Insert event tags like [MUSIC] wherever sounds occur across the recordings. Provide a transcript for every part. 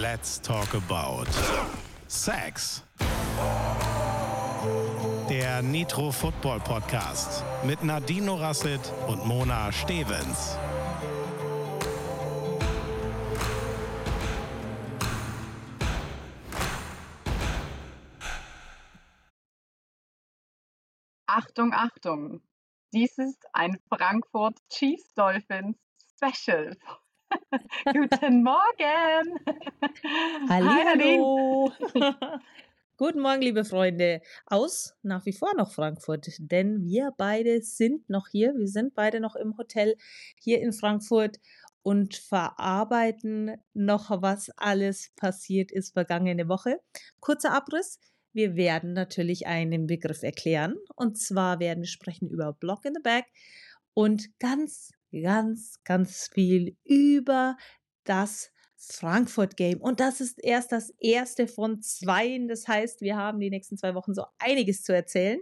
Let's talk about Sex. Der Nitro Football Podcast mit Nadine Rasset und Mona Stevens. Achtung, Achtung. Dies ist ein Frankfurt Chiefs Dolphins Special. [LAUGHS] Guten Morgen. Hallo. [LAUGHS] Guten Morgen, liebe Freunde, aus nach wie vor noch Frankfurt, denn wir beide sind noch hier. Wir sind beide noch im Hotel hier in Frankfurt und verarbeiten noch, was alles passiert ist vergangene Woche. Kurzer Abriss. Wir werden natürlich einen Begriff erklären. Und zwar werden wir sprechen über Block in the Back und ganz, ganz, ganz viel über das Frankfurt Game. Und das ist erst das erste von zweien. Das heißt, wir haben die nächsten zwei Wochen so einiges zu erzählen.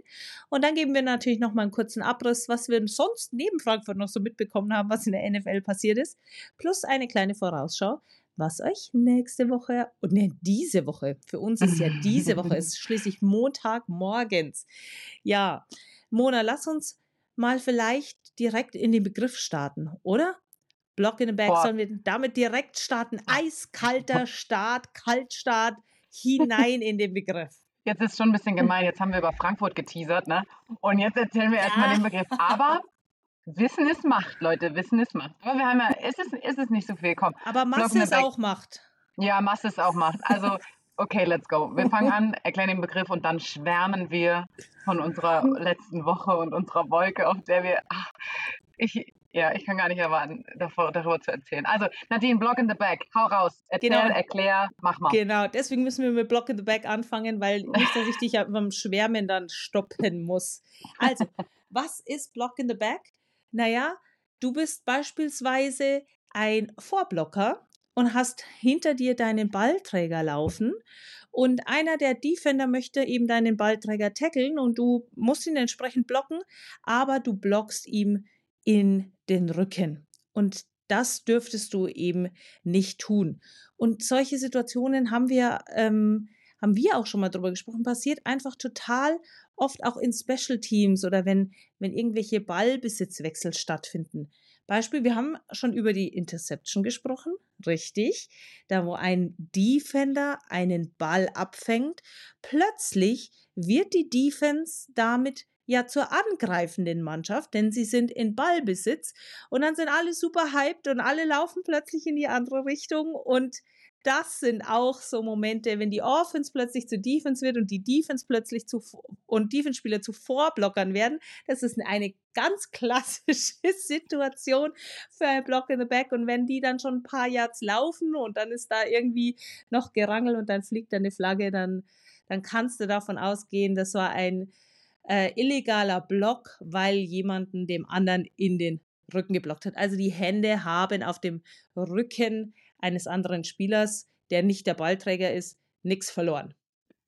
Und dann geben wir natürlich noch mal einen kurzen Abriss, was wir sonst neben Frankfurt noch so mitbekommen haben, was in der NFL passiert ist. Plus eine kleine Vorausschau, was euch nächste Woche und ne, diese Woche, für uns ist ja diese Woche, [LAUGHS] ist schließlich Montag morgens. Ja, Mona, lass uns mal vielleicht direkt in den Begriff starten, oder? Block in the Back, sollen wir damit direkt starten? Eiskalter Start, Kaltstart, [LAUGHS] hinein in den Begriff. Jetzt ist schon ein bisschen gemein, jetzt haben wir über Frankfurt geteasert, ne? Und jetzt erzählen wir erstmal ja. den Begriff. Aber [LAUGHS] Wissen ist Macht, Leute. Wissen ist Macht. Aber wir haben ja, ist es, ist es nicht so viel, komm. Aber Masse ist auch Macht. Ja, Masse ist auch Macht. Also, okay, let's go. Wir fangen an, erklären den Begriff und dann schwärmen wir von unserer letzten Woche und unserer Wolke, auf der wir. Ach, ich, ja, ich kann gar nicht erwarten, davor, darüber zu erzählen. Also, Nadine, Block in the Back, hau raus. Erzähl, genau. erklär, mach mal. Genau, deswegen müssen wir mit Block in the Back anfangen, weil nicht, dass ich dich ja beim Schwärmen dann stoppen muss. Also, was ist Block in the Back? Naja, du bist beispielsweise ein Vorblocker und hast hinter dir deinen Ballträger laufen und einer der Defender möchte eben deinen Ballträger tackeln und du musst ihn entsprechend blocken, aber du blockst ihm in den Rücken. Und das dürftest du eben nicht tun. Und solche Situationen haben wir, ähm, haben wir auch schon mal drüber gesprochen, passiert einfach total oft auch in Special Teams oder wenn, wenn irgendwelche Ballbesitzwechsel stattfinden. Beispiel, wir haben schon über die Interception gesprochen, richtig, da wo ein Defender einen Ball abfängt, plötzlich wird die Defense damit ja zur angreifenden Mannschaft, denn sie sind in Ballbesitz und dann sind alle super hyped und alle laufen plötzlich in die andere Richtung und das sind auch so Momente, wenn die Offense plötzlich zu Defense wird und die Defense plötzlich zu und Defense-Spieler zu Vorblockern werden. Das ist eine ganz [LAUGHS] klassische Situation für ein Block in the Back. Und wenn die dann schon ein paar Yards laufen und dann ist da irgendwie noch Gerangel und dann fliegt da eine Flagge, dann, dann kannst du davon ausgehen, das war ein äh, illegaler Block, weil jemanden dem anderen in den Rücken geblockt hat. Also die Hände haben auf dem Rücken eines anderen Spielers, der nicht der Ballträger ist, nichts verloren.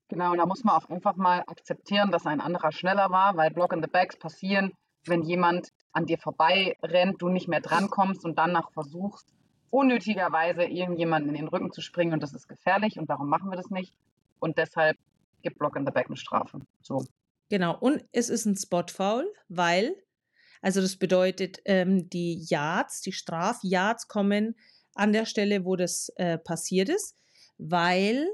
Genau, und da muss man auch einfach mal akzeptieren, dass ein anderer schneller war, weil Block in the Backs passieren, wenn jemand an dir vorbei rennt, du nicht mehr drankommst und danach versuchst, unnötigerweise irgendjemanden in den Rücken zu springen und das ist gefährlich und darum machen wir das nicht. Und deshalb gibt Block in the Back eine Strafe. So. Genau, und es ist ein Spot-Foul, weil, also das bedeutet, ähm, die Yards, die Strafyards kommen an der Stelle, wo das äh, passiert ist, weil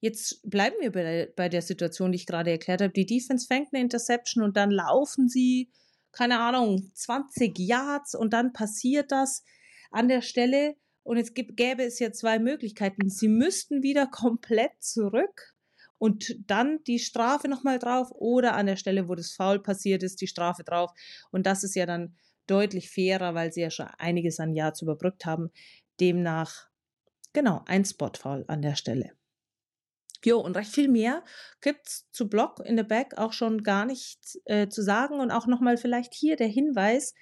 jetzt bleiben wir bei, bei der Situation, die ich gerade erklärt habe. Die Defense fängt eine Interception und dann laufen sie, keine Ahnung, 20 Yards und dann passiert das an der Stelle. Und jetzt gibt, gäbe es ja zwei Möglichkeiten. Sie müssten wieder komplett zurück und dann die Strafe nochmal drauf oder an der Stelle, wo das Foul passiert ist, die Strafe drauf. Und das ist ja dann deutlich fairer, weil sie ja schon einiges an Yards überbrückt haben. Demnach, genau, ein Spotfall an der Stelle. Jo, und recht viel mehr gibt's zu Block in the Back auch schon gar nicht äh, zu sagen. Und auch nochmal vielleicht hier der Hinweis,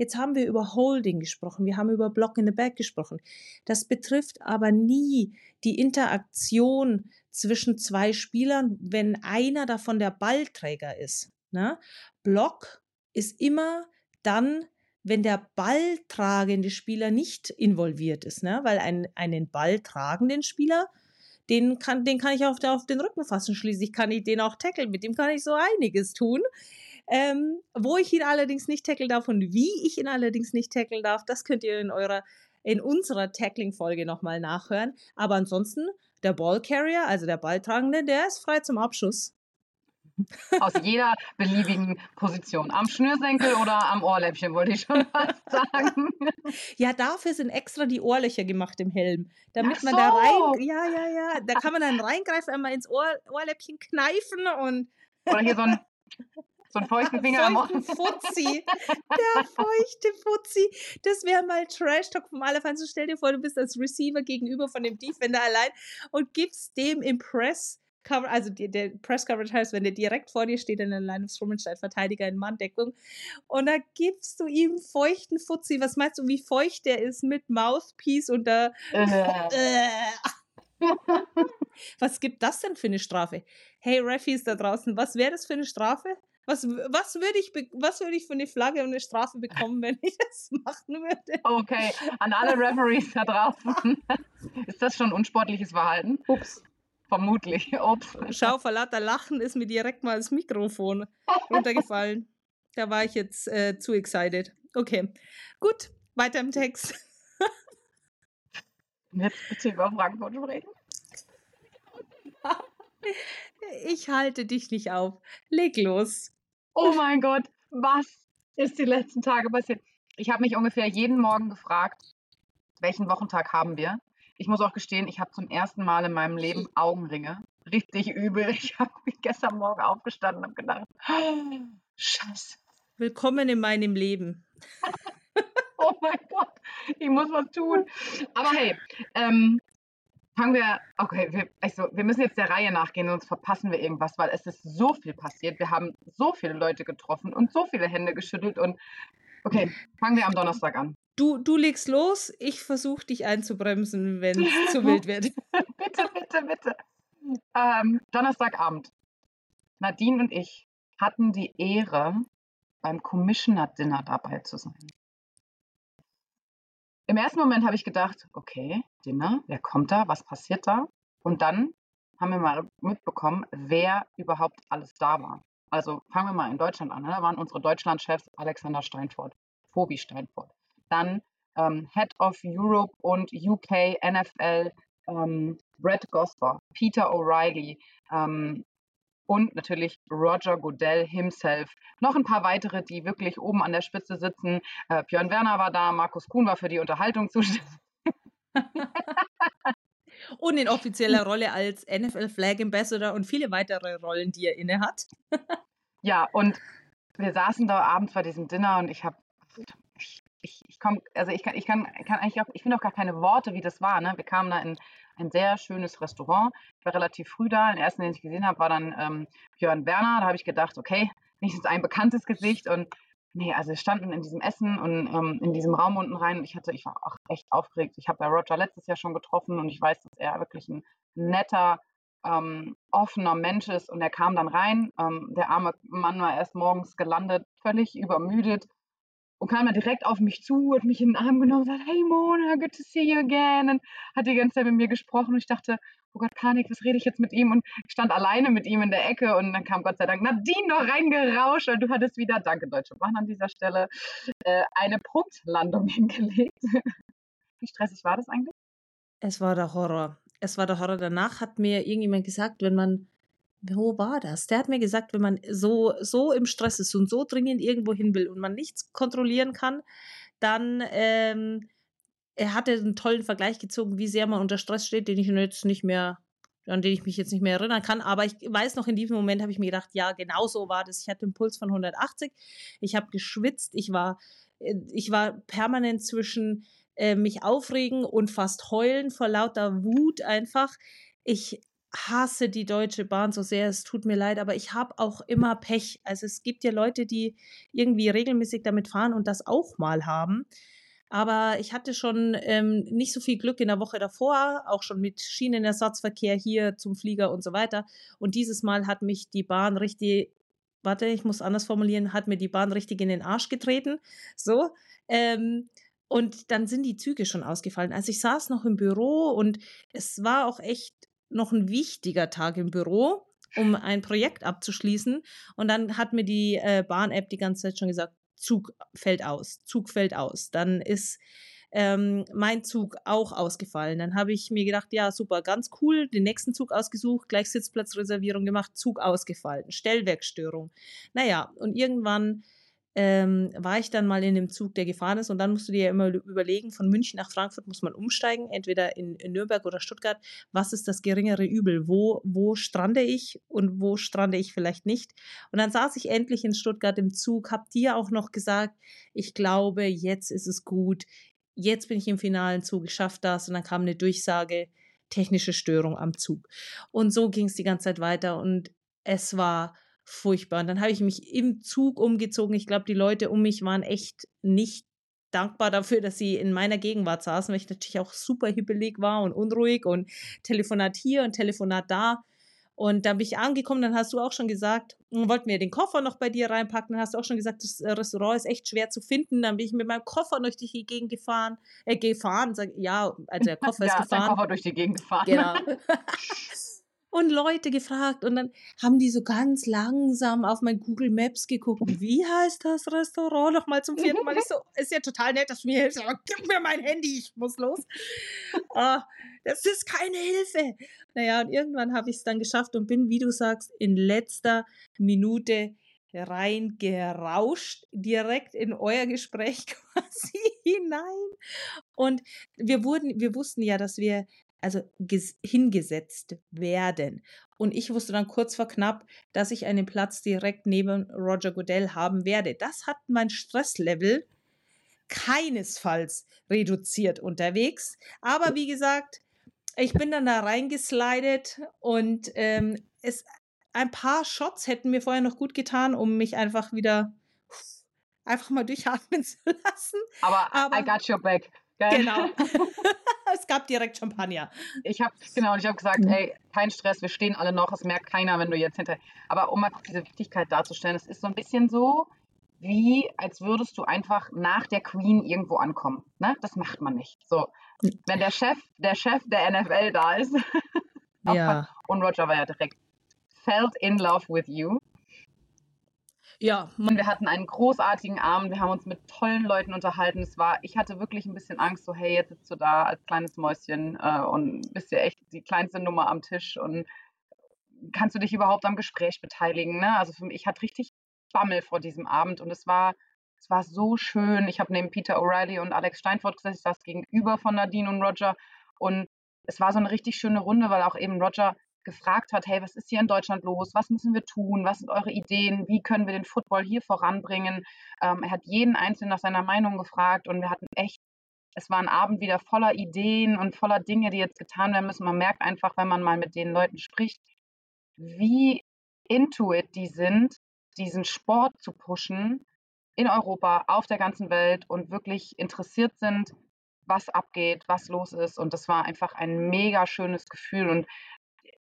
Jetzt haben wir über Holding gesprochen, wir haben über Block in the Back gesprochen. Das betrifft aber nie die Interaktion zwischen zwei Spielern, wenn einer davon der Ballträger ist. Ne? Block ist immer dann, wenn der balltragende Spieler nicht involviert ist, ne? Weil ein, einen balltragenden Spieler, den kann, den kann ich auf, auf den Rücken fassen. Schließlich kann ich den auch tackeln. Mit dem kann ich so einiges tun. Ähm, wo ich ihn allerdings nicht tackeln darf und wie ich ihn allerdings nicht tackeln darf, das könnt ihr in eurer, in unserer Tackling-Folge nochmal nachhören. Aber ansonsten, der Ballcarrier, also der Balltragende, der ist frei zum Abschuss. Aus jeder beliebigen Position. Am Schnürsenkel oder am Ohrläppchen, wollte ich schon [LAUGHS] fast sagen. Ja, dafür sind extra die Ohrlöcher gemacht im Helm. Damit so. man da rein. Ja, ja, ja. Da kann man dann reingreifen, einmal ins Ohr, Ohrläppchen kneifen und. Oder hier so ein so einen feuchten [LAUGHS] Finger am Feuchten Fuzzi. Der feuchte Fuzzi. Das wäre mal Trash-Talk vom Allerfeinsten. Stell dir vor, du bist als Receiver gegenüber von dem Defender allein und gibst dem Impress Cover, also die, der Press Coverage heißt, wenn der direkt vor dir steht in der Line of Scrimmage, steht Verteidiger in Manndeckung und da gibst du ihm feuchten Fuzzi. Was meinst du, wie feucht der ist mit Mouthpiece und da. Äh. [LAUGHS] was gibt das denn für eine Strafe? Hey, Refis da draußen, was wäre das für eine Strafe? Was, was würde ich, was würd ich für eine Flagge und eine Strafe bekommen, wenn ich [LAUGHS] das machen würde? Okay, an alle Referees da draußen. [LAUGHS] Ist das schon unsportliches Verhalten? Ups. Vermutlich. [LAUGHS] Ups. Schau, vor lauter Lachen ist mir direkt mal das Mikrofon [LAUGHS] runtergefallen. Da war ich jetzt äh, zu excited. Okay, gut, weiter im Text. Jetzt bitte über Frankfurt sprechen. [LAUGHS] Ich halte dich nicht auf. Leg los. Oh mein Gott, was ist die letzten Tage passiert? Ich habe mich ungefähr jeden Morgen gefragt, welchen Wochentag haben wir? Ich muss auch gestehen, ich habe zum ersten Mal in meinem Leben [LAUGHS] Augenringe. Richtig übel. Ich habe mich gestern Morgen aufgestanden und gedacht, [GASPS] Scheiße. Willkommen in meinem Leben. [LAUGHS] oh mein Gott, ich muss was tun. Aber hey, ähm, fangen wir, okay, wir, also wir müssen jetzt der Reihe nachgehen, sonst verpassen wir irgendwas, weil es ist so viel passiert. Wir haben so viele Leute getroffen und so viele Hände geschüttelt und okay, fangen wir am Donnerstag an. Du, du legst los, ich versuche dich einzubremsen, wenn es zu [LAUGHS] wild wird. [LAUGHS] bitte, bitte, bitte. Ähm, Donnerstagabend. Nadine und ich hatten die Ehre, beim Commissioner Dinner dabei zu sein. Im ersten Moment habe ich gedacht, okay, Dinner, wer kommt da, was passiert da? Und dann haben wir mal mitbekommen, wer überhaupt alles da war. Also fangen wir mal in Deutschland an. Ne? Da waren unsere Deutschlandchefs Alexander Steinfort, Phobi Steinfort. Dann ähm, Head of Europe und UK NFL ähm, Brett Gosper, Peter O'Reilly, ähm, und natürlich Roger Goodell himself. Noch ein paar weitere, die wirklich oben an der Spitze sitzen. Äh, Björn Werner war da, Markus Kuhn war für die Unterhaltung zuständig. [LAUGHS] [LAUGHS] und in offizieller Rolle als NFL Flag Ambassador und viele weitere Rollen, die er inne hat. ja, und wir saßen da abends bei diesem Dinner und ich habe ich, ich, komme, also ich kann, ich kann, kann eigentlich auch, ich finde auch gar keine Worte, wie das war. Ne? Wir kamen da in ein sehr schönes Restaurant. Ich war relativ früh da. Den ersten, den ich gesehen habe, war dann ähm, Björn Werner. Da habe ich gedacht, okay, [LAUGHS] wenigstens ein bekanntes Gesicht. Und nee, also wir standen in diesem Essen und ähm, in diesem Raum unten rein. Ich hatte, ich war auch echt aufgeregt. Ich habe ja Roger letztes Jahr schon getroffen und ich weiß, dass er wirklich ein netter, ähm, offener Mensch ist. Und er kam dann rein. Ähm, der arme Mann war erst morgens gelandet, völlig übermüdet und kam dann direkt auf mich zu, hat mich in den Arm genommen und gesagt, hey Mona, good to see you again. Und hat die ganze Zeit mit mir gesprochen und ich dachte, oh Gott, Panik, was rede ich jetzt mit ihm? Und ich stand alleine mit ihm in der Ecke und dann kam Gott sei Dank Nadine noch reingerauscht und du hattest wieder, danke Deutsche Bahn an dieser Stelle, äh, eine Punktlandung [LAUGHS] hingelegt. Wie stressig war das eigentlich? Es war der Horror. Es war der Horror. Danach hat mir irgendjemand gesagt, wenn man wo war das? Der hat mir gesagt, wenn man so, so im Stress ist und so dringend irgendwo hin will und man nichts kontrollieren kann, dann ähm, er hatte einen tollen Vergleich gezogen, wie sehr man unter Stress steht, den ich jetzt nicht mehr, an den ich mich jetzt nicht mehr erinnern kann. Aber ich weiß noch, in diesem Moment habe ich mir gedacht, ja, genau so war das. Ich hatte einen Puls von 180, ich habe geschwitzt, ich war, äh, ich war permanent zwischen äh, mich aufregen und fast heulen vor lauter Wut einfach. Ich hasse die Deutsche Bahn so sehr, es tut mir leid, aber ich habe auch immer Pech. Also es gibt ja Leute, die irgendwie regelmäßig damit fahren und das auch mal haben. Aber ich hatte schon ähm, nicht so viel Glück in der Woche davor, auch schon mit Schienenersatzverkehr hier zum Flieger und so weiter. Und dieses Mal hat mich die Bahn richtig warte, ich muss anders formulieren, hat mir die Bahn richtig in den Arsch getreten. So. Ähm, und dann sind die Züge schon ausgefallen. Also ich saß noch im Büro und es war auch echt noch ein wichtiger Tag im Büro, um ein Projekt abzuschließen. Und dann hat mir die äh, Bahn-App die ganze Zeit schon gesagt, Zug fällt aus, Zug fällt aus. Dann ist ähm, mein Zug auch ausgefallen. Dann habe ich mir gedacht, ja, super, ganz cool, den nächsten Zug ausgesucht, gleich Sitzplatzreservierung gemacht, Zug ausgefallen, Stellwerkstörung. Naja, und irgendwann ähm, war ich dann mal in dem Zug, der gefahren ist. Und dann musst du dir ja immer überlegen, von München nach Frankfurt muss man umsteigen, entweder in, in, Nürnberg oder Stuttgart. Was ist das geringere Übel? Wo, wo strande ich und wo strande ich vielleicht nicht? Und dann saß ich endlich in Stuttgart im Zug, hab dir auch noch gesagt, ich glaube, jetzt ist es gut jetzt bin ich im finalen Zug, ich schaffe das. Und dann kam eine Durchsage, technische Störung am Zug. Und so ging es die ganze Zeit weiter und es war furchtbar. Und dann habe ich mich im Zug umgezogen. Ich glaube, die Leute um mich waren echt nicht dankbar dafür, dass sie in meiner Gegenwart saßen, weil ich natürlich auch super hibbelig war und unruhig und Telefonat hier und Telefonat da. Und dann bin ich angekommen, dann hast du auch schon gesagt, hm, wollten wir den Koffer noch bei dir reinpacken, dann hast du auch schon gesagt, das äh, Restaurant ist echt schwer zu finden. Dann bin ich mit meinem Koffer durch die Gegend gefahren, äh, gefahren, sag, ja, also der Koffer [LAUGHS] ist ja, gefahren. Der Koffer durch die Gegend gefahren. Genau. [LAUGHS] und Leute gefragt und dann haben die so ganz langsam auf mein Google Maps geguckt. Wie heißt das Restaurant nochmal zum vierten Mal? Ich so, [LAUGHS] ist ja total nett, dass du mir hilfst, aber gib mir mein Handy, ich muss los. uh, das ist keine Hilfe. Naja, und irgendwann habe ich es dann geschafft und bin, wie du sagst, in letzter Minute reingerauscht, direkt in euer Gespräch [LAUGHS] quasi hinein. Und wir wurden, wir wussten ja, dass wir also hingesetzt werden. Und ich wusste dann kurz vor knapp, dass ich einen Platz direkt neben Roger Goodell haben werde. Das hat mein Stresslevel keinesfalls reduziert unterwegs. Aber wie gesagt, ich bin dann da reingeslidet und ähm, es, ein paar Shots hätten mir vorher noch gut getan, um mich einfach wieder einfach mal durchatmen [LAUGHS] zu lassen. Aber, Aber I got your back. Geil. Genau. [LAUGHS] es gab direkt Champagner. Ich habe genau, ich habe gesagt, mhm. ey, kein Stress, wir stehen alle noch, es merkt keiner, wenn du jetzt hinter. Aber um mal diese Wichtigkeit darzustellen, es ist so ein bisschen so, wie als würdest du einfach nach der Queen irgendwo ankommen. Ne? Das macht man nicht. So, wenn der Chef, der Chef der NFL da ist, [LAUGHS] ja. und Roger war ja direkt felt in love with you. Ja. Wir hatten einen großartigen Abend. Wir haben uns mit tollen Leuten unterhalten. Es war, ich hatte wirklich ein bisschen Angst, so, hey, jetzt sitzt du da als kleines Mäuschen äh, und bist ja echt die kleinste Nummer am Tisch und kannst du dich überhaupt am Gespräch beteiligen? Ne? Also für mich, ich hatte richtig Bammel vor diesem Abend und es war, es war so schön. Ich habe neben Peter O'Reilly und Alex Steinfurt gesessen, ich saß gegenüber von Nadine und Roger und es war so eine richtig schöne Runde, weil auch eben Roger gefragt hat, hey, was ist hier in Deutschland los? Was müssen wir tun? Was sind eure Ideen? Wie können wir den Football hier voranbringen? Ähm, er hat jeden Einzelnen nach seiner Meinung gefragt und wir hatten echt, es war ein Abend wieder voller Ideen und voller Dinge, die jetzt getan werden müssen. Man merkt einfach, wenn man mal mit den Leuten spricht, wie into it die sind, diesen Sport zu pushen in Europa, auf der ganzen Welt und wirklich interessiert sind, was abgeht, was los ist. Und das war einfach ein mega schönes Gefühl. Und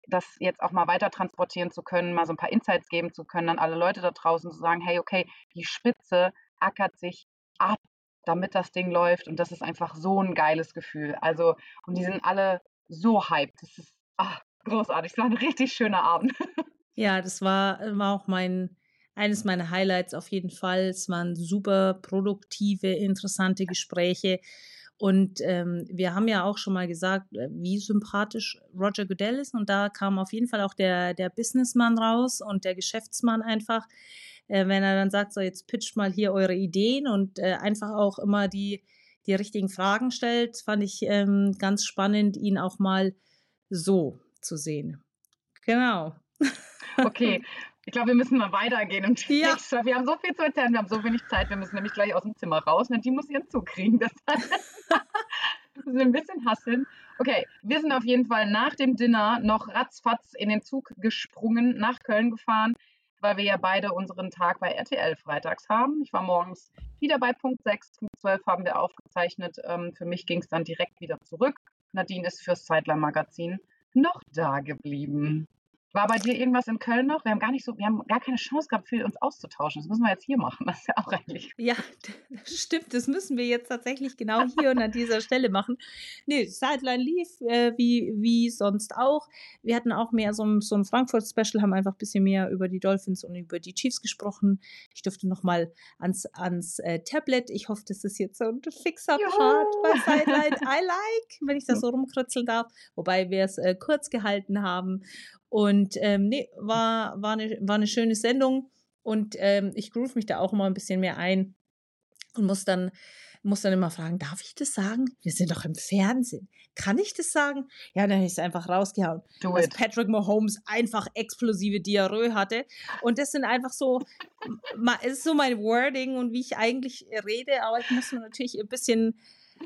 das jetzt auch mal weiter transportieren zu können, mal so ein paar Insights geben zu können an alle Leute da draußen, zu sagen, hey, okay, die Spitze ackert sich ab, damit das Ding läuft und das ist einfach so ein geiles Gefühl. Also, und die sind alle so hyped. Das ist ach, großartig. Es war ein richtig schöner Abend. [LAUGHS] Ja, das war, war auch mein, eines meiner Highlights auf jeden Fall. Es waren super produktive, interessante Gespräche. Und ähm, wir haben ja auch schon mal gesagt, äh, wie sympathisch Roger Goodell ist. Und da kam auf jeden Fall auch der, der Businessmann raus und der Geschäftsmann einfach, äh, wenn er dann sagt, so jetzt pitcht mal hier eure Ideen und äh, einfach auch immer die, die richtigen Fragen stellt, fand ich ähm, ganz spannend, ihn auch mal so zu sehen. Genau. Okay, [LAUGHS] ich glaube, wir müssen mal weitergehen im ja. Wir haben so viel zu erzählen, wir haben so wenig Zeit, wir müssen nämlich gleich aus dem Zimmer raus. Und die muss ihren Zug kriegen. Das [LAUGHS] müssen wir ein bisschen hasseln. Okay, wir sind auf jeden Fall nach dem Dinner noch ratzfatz in den Zug gesprungen, nach Köln gefahren, weil wir ja beide unseren Tag bei RTL freitags haben. Ich war morgens wieder bei Punkt 6, Punkt 12 haben wir aufgezeichnet. Ähm, für mich ging es dann direkt wieder zurück. Nadine ist fürs Zeitler-Magazin noch da geblieben. War bei dir irgendwas in Köln noch? Wir haben gar nicht so, wir haben gar keine Chance gehabt, für uns auszutauschen. Das müssen wir jetzt hier machen. Das ist ja auch eigentlich. [LAUGHS] Ja, stimmt. Das müssen wir jetzt tatsächlich genau hier und an dieser Stelle machen. Nee, Sideline lief äh, wie, wie sonst auch. Wir hatten auch mehr so ein, so ein Frankfurt-Special, haben einfach ein bisschen mehr über die Dolphins und über die Chiefs gesprochen. Ich durfte nochmal ans, ans äh, Tablet. Ich hoffe, das ist jetzt so ein fixer Juhu. Part bei Sideline. [LAUGHS] I like, wenn ich das so rumkritzeln darf. Wobei wir es äh, kurz gehalten haben. Und ähm, nee, war, war, eine, war eine schöne Sendung und ähm, ich groove mich da auch immer ein bisschen mehr ein und muss dann, muss dann immer fragen, darf ich das sagen? Wir sind doch im Fernsehen. Kann ich das sagen? Ja, dann es einfach rausgehauen. Do dass it. Patrick Mahomes einfach explosive Diarrhoe hatte. Und das sind einfach so, es ist so mein Wording und wie ich eigentlich rede, aber ich muss natürlich ein bisschen,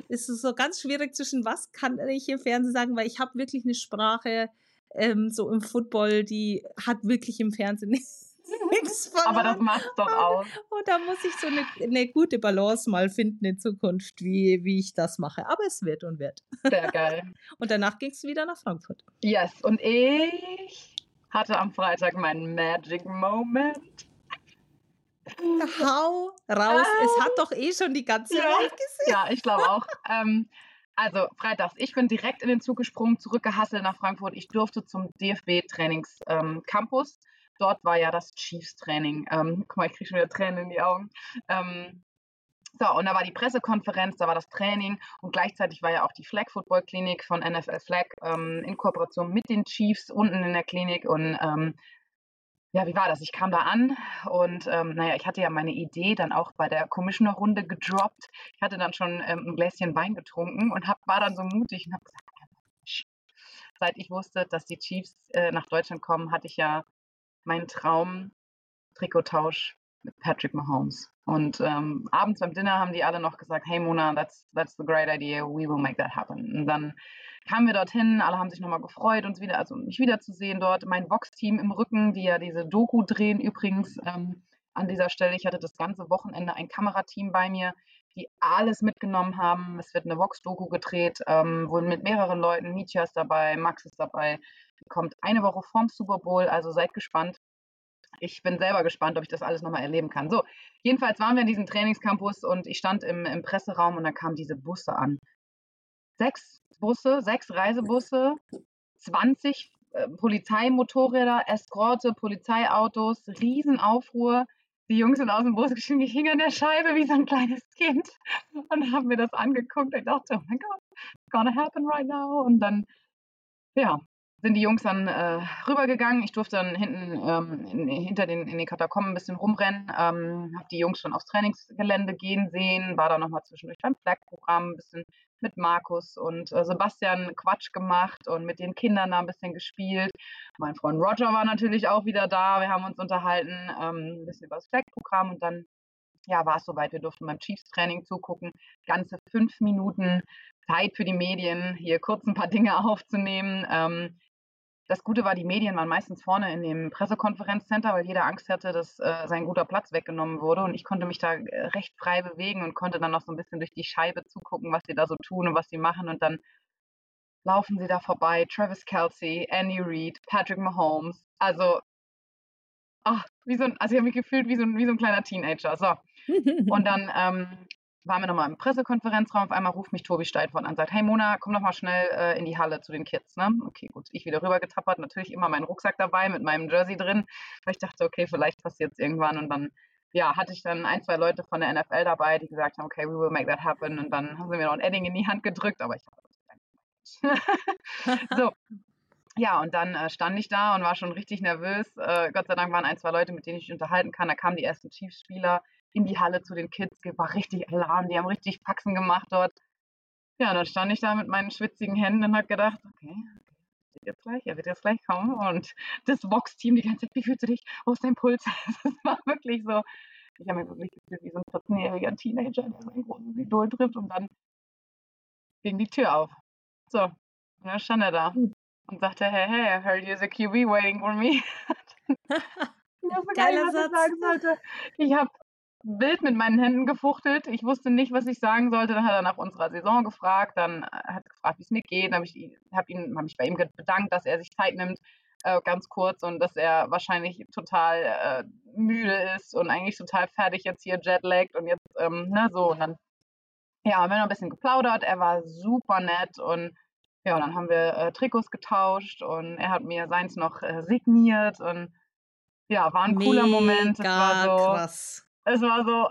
es ist so ganz schwierig zwischen was kann ich im Fernsehen sagen, weil ich habe wirklich eine Sprache, ähm, so im Football, die hat wirklich im Fernsehen [LAUGHS] nichts von. Aber das macht doch auch. Und da muss ich so eine, eine, gute Balance mal finden in Zukunft, wie, wie ich das mache. Aber es wird und wird. Sehr geil. [LAUGHS] Und danach ging es wieder nach Frankfurt. Yes, und ich hatte am Freitag meinen Magic Moment. Hau raus. Ah. Es hat doch eh schon die ganze ja. Welt gesehen. Ja, ich glaube auch. ähm, also freitags, ich bin direkt in den Zug gesprungen, zurückgehasselt nach Frankfurt. Ich durfte zum DFB-Trainings-Campus. Ähm, Dort war ja das Chiefs-Training. Ähm, guck mal, ich kriege schon wieder Tränen in die Augen. Ähm, so, und da war die Pressekonferenz, da war das Training und gleichzeitig war ja auch die Flag Football Klinik von NFL Flag ähm, in Kooperation mit den Chiefs unten in der Klinik und ähm, ja, wie war das? Ich kam da an und ähm, naja, ich hatte ja meine Idee dann auch bei der Commissioner-Runde gedroppt. Ich hatte dann schon ähm, ein Gläschen Wein getrunken und hab, war dann so mutig und habe gesagt, seit ich wusste, dass die Chiefs äh, nach Deutschland kommen, hatte ich ja meinen Traum Trikottausch mit Patrick Mahomes. Und ähm, abends beim Dinner haben die alle noch gesagt, hey Mona, that's, that's the great idea, we will make that happen. Und dann kamen wir dorthin, alle haben sich nochmal gefreut, uns wieder, also mich wiederzusehen dort. Mein Vox-Team im Rücken, die ja diese Doku drehen übrigens ähm, an dieser Stelle. Ich hatte das ganze Wochenende ein Kamerateam bei mir, die alles mitgenommen haben. Es wird eine Vox-Doku gedreht, ähm, wohl mit mehreren Leuten. Mietja ist dabei, Max ist dabei. Kommt eine Woche vorm Super Bowl, also seid gespannt. Ich bin selber gespannt, ob ich das alles nochmal erleben kann. So, jedenfalls waren wir in diesem Trainingscampus und ich stand im, im Presseraum und da kamen diese Busse an. Sechs Busse, sechs Reisebusse, 20 äh, Polizeimotorräder, Eskorte, Polizeiautos, Riesenaufruhr. Die Jungs sind aus dem Bus geschrieben, ich hing an der Scheibe wie so ein kleines Kind und haben mir das angeguckt. Ich dachte, oh mein Gott, it's gonna happen right now. Und dann, ja, sind die Jungs dann äh, rübergegangen. Ich durfte dann hinten ähm, in, hinter den, in den Katakomben ein bisschen rumrennen, ähm, habe die Jungs schon aufs Trainingsgelände gehen sehen, war da nochmal zwischendurch beim Flag-Programm ein bisschen mit Markus und äh, Sebastian Quatsch gemacht und mit den Kindern da ein bisschen gespielt. Mein Freund Roger war natürlich auch wieder da. Wir haben uns unterhalten, ähm, ein bisschen über das Flag-Programm und dann ja, war es soweit. Wir durften beim Chiefs-Training zugucken. Ganze fünf Minuten Zeit für die Medien, hier kurz ein paar Dinge [LAUGHS] aufzunehmen. Ähm, das Gute war, die Medien waren meistens vorne in dem Pressekonferenzcenter, weil jeder Angst hatte, dass äh, sein guter Platz weggenommen wurde. Und ich konnte mich da äh, recht frei bewegen und konnte dann noch so ein bisschen durch die Scheibe zugucken, was sie da so tun und was sie machen. Und dann laufen sie da vorbei. Travis Kelsey, Andy Reid, Patrick Mahomes. Also, ach, wie so ein, also ich habe mich gefühlt wie so, ein, wie so ein kleiner Teenager. So. [LAUGHS] Und dann ähm, waren wir nochmal im Pressekonferenzraum. Auf einmal ruft mich Tobi Steidfort an und sagt: Hey Mona, komm doch mal schnell äh, in die Halle zu den Kids. Ne? Okay, gut. Ich wieder rüber getappert. Natürlich immer meinen Rucksack dabei mit meinem Jersey drin, weil ich dachte, okay, vielleicht passiert es irgendwann. Und dann ja, hatte ich dann ein, zwei Leute von der NFL dabei, die gesagt haben: Okay, we will make that happen. Und dann haben sie mir noch ein Edding in die Hand gedrückt, aber ich habe [LAUGHS] so, ja, und dann äh, stand ich da und war schon richtig nervös. Äh, Gott sei Dank waren ein, zwei Leute, mit denen ich mich unterhalten kann. Da kamen die ersten Chiefs-Spieler in die Halle zu den Kids, war richtig Alarm, die haben richtig Faxen gemacht dort. Ja, dann stand ich da mit meinen schwitzigen Händen und habe gedacht, okay, er wird jetzt gleich, er wird jetzt gleich kommen. Und das Box-Team die ganze Zeit, wie fühlst du dich? Wo ist dein Puls? [LAUGHS] Das war wirklich so, ich habe mich wirklich gefühlt wie so ein 14-jähriger Teenager, der sein großes Idol trifft und dann ging die Tür auf. So, und dann stand er da hm. und sagte, hey, hey, I heard there's a QB waiting for me. [LAUGHS] [LAUGHS] ich wusste gar nicht, was ich sagen sollte. Ich habe wild mit meinen Händen gefuchtelt. Ich wusste nicht, was ich sagen sollte. Dann hat er nach unserer Saison gefragt. Dann äh, hat er gefragt, wie es mir geht. Dann habe ich, hab ihn, hab mich bei ihm bedankt, dass er sich Zeit nimmt. äh, ganz kurz und dass er wahrscheinlich total äh, müde ist und eigentlich total fertig jetzt hier jetlaggt und jetzt, ähm, ne, so. Und dann, ja, haben wir noch ein bisschen geplaudert. Er war super nett und ja, dann haben wir äh, Trikots getauscht und er hat mir seins noch äh, signiert und ja, war ein cooler Moment. Es war so, krass. Es war so,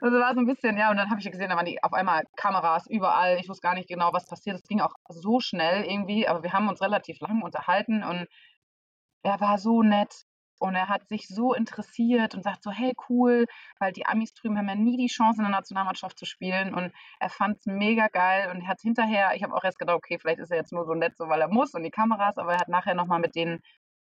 also war so ein bisschen, ja, und dann habe ich gesehen, da waren die auf einmal Kameras überall. Ich wusste gar nicht genau, was passiert. Es ging auch so schnell irgendwie, aber wir haben uns relativ lang unterhalten und er war so nett und er hat sich so interessiert und sagt so, hey, cool, weil die Amis drüben haben ja nie die Chance, in der Nationalmannschaft zu spielen und er fand es mega geil und hat hinterher, ich habe auch erst gedacht, okay, vielleicht ist er jetzt nur so nett, so weil er muss und die Kameras, aber er hat nachher nochmal mit denen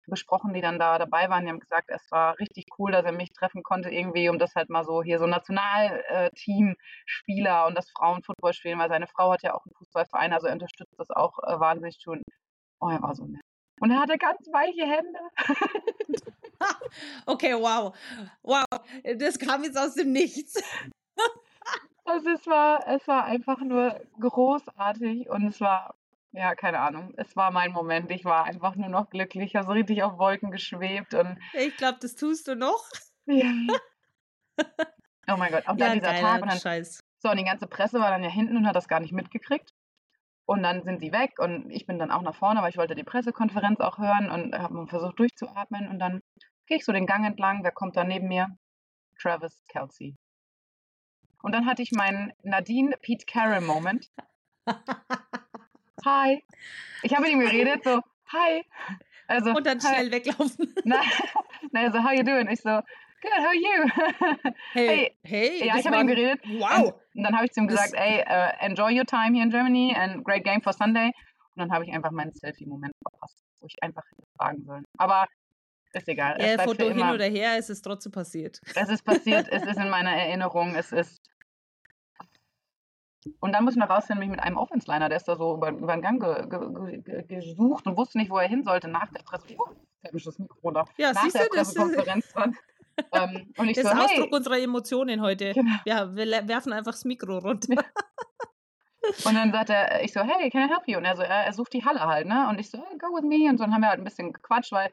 besprochen, die dann da dabei waren. Die haben gesagt, es war richtig cool, dass er mich treffen konnte irgendwie, um das halt mal so hier so Nationalteam-Spieler äh, und das Frauenfootball spielen, weil seine Frau hat ja auch einen Fußballverein, also er unterstützt das auch äh, wahnsinnig schon. Oh, er war so nett. Und er hatte ganz weiche Hände. [LAUGHS] okay, wow. Wow, das kam jetzt aus dem Nichts. also es war, es war einfach nur großartig und es war ja, keine Ahnung. Es war mein Moment. Ich war einfach nur noch glücklich. Ich habe so richtig auf Wolken geschwebt und. Ich glaube, das tust du noch. Ja. [LAUGHS] oh mein Gott, auch dann Ja, dieser geiler Tag und dann, Scheiß. so, und die ganze Presse war dann ja hinten und hat das gar nicht mitgekriegt. Und dann sind sie weg und ich bin dann auch nach vorne, weil ich wollte die Pressekonferenz auch hören und habe versucht durchzuatmen und dann gehe ich so den Gang entlang. Wer kommt da neben mir? Travis Kelsey. Und dann hatte ich meinen Nadine Pete Carroll Moment. [LAUGHS] Hi. Ich habe mit ihm geredet, so, hi. Also, Und dann hi. schnell weglaufen. [LAUGHS] Na, na, so, how you doing? Ich so, good, how are you? [LAUGHS] Hey, hey, ja, das ich habe mit ihm geredet. Wow. Und dann habe ich zu ihm gesagt, ey, uh, enjoy your time here in Germany and great game for Sunday. Und dann habe ich einfach meinen Selfie-Moment verpasst, wo ich einfach hätte fragen sollen. Aber ist egal. Ja, Foto hin oder her, es ist trotzdem passiert. Es ist passiert, es ist in meiner Erinnerung, es ist. Und dann muss ich noch rausfinden, mich mit einem Offense-Liner, der ist da so über, über den Gang ge, ge, ge, gesucht und wusste nicht, wo er hin sollte nach der Presse. Oh, fällt das Mikro runter. Ja, nach siehst der du, Pressekonferenz dran. [LAUGHS] ähm, und ich das so, ist hey. Ausdruck unserer Emotionen heute. Genau. Ja, wir werfen einfach das Mikro runter. Und dann sagt er, ich so, hey, can I help you? Und er so, er, er sucht die Halle halt, ne? Und ich so, hey, go with me. Und so dann haben wir halt ein bisschen gequatscht, weil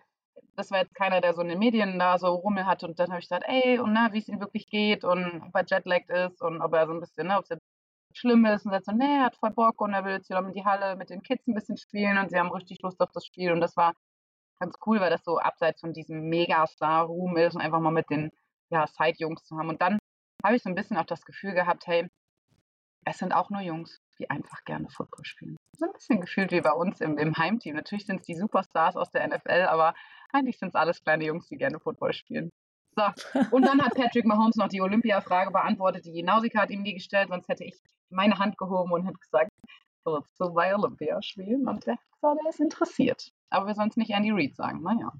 das war jetzt keiner, der so in den Medien da so Rummel hat. Und dann habe ich gesagt, ey, und na, wie es ihm wirklich geht und ob er jetlagged ist und ob er so ein bisschen, ne, ob es schlimm ist. Und sagt so, nee, er hat voll Bock und er will jetzt wieder mit die Halle mit den Kids ein bisschen spielen und sie haben richtig Lust auf das Spiel. Und das war ganz cool, weil das so abseits von diesem Megastar-Ruhm ist und einfach mal mit den ja, Side-Jungs zu haben. Und dann habe ich so ein bisschen auch das Gefühl gehabt, hey, es sind auch nur Jungs, die einfach gerne Football spielen. So ein bisschen gefühlt wie bei uns im, im Heimteam. Natürlich sind es die Superstars aus der NFL, aber eigentlich sind es alles kleine Jungs, die gerne Football spielen. So, und dann hat [LAUGHS] Patrick Mahomes noch die Olympia-Frage beantwortet. Die Nausika hat ihm die gestellt, sonst hätte ich meine Hand gehoben und hätte gesagt, willst du bei Olympia spielen? Und er hat gesagt, er ist interessiert. Aber wir sollen es nicht Andy Reid sagen. Naja.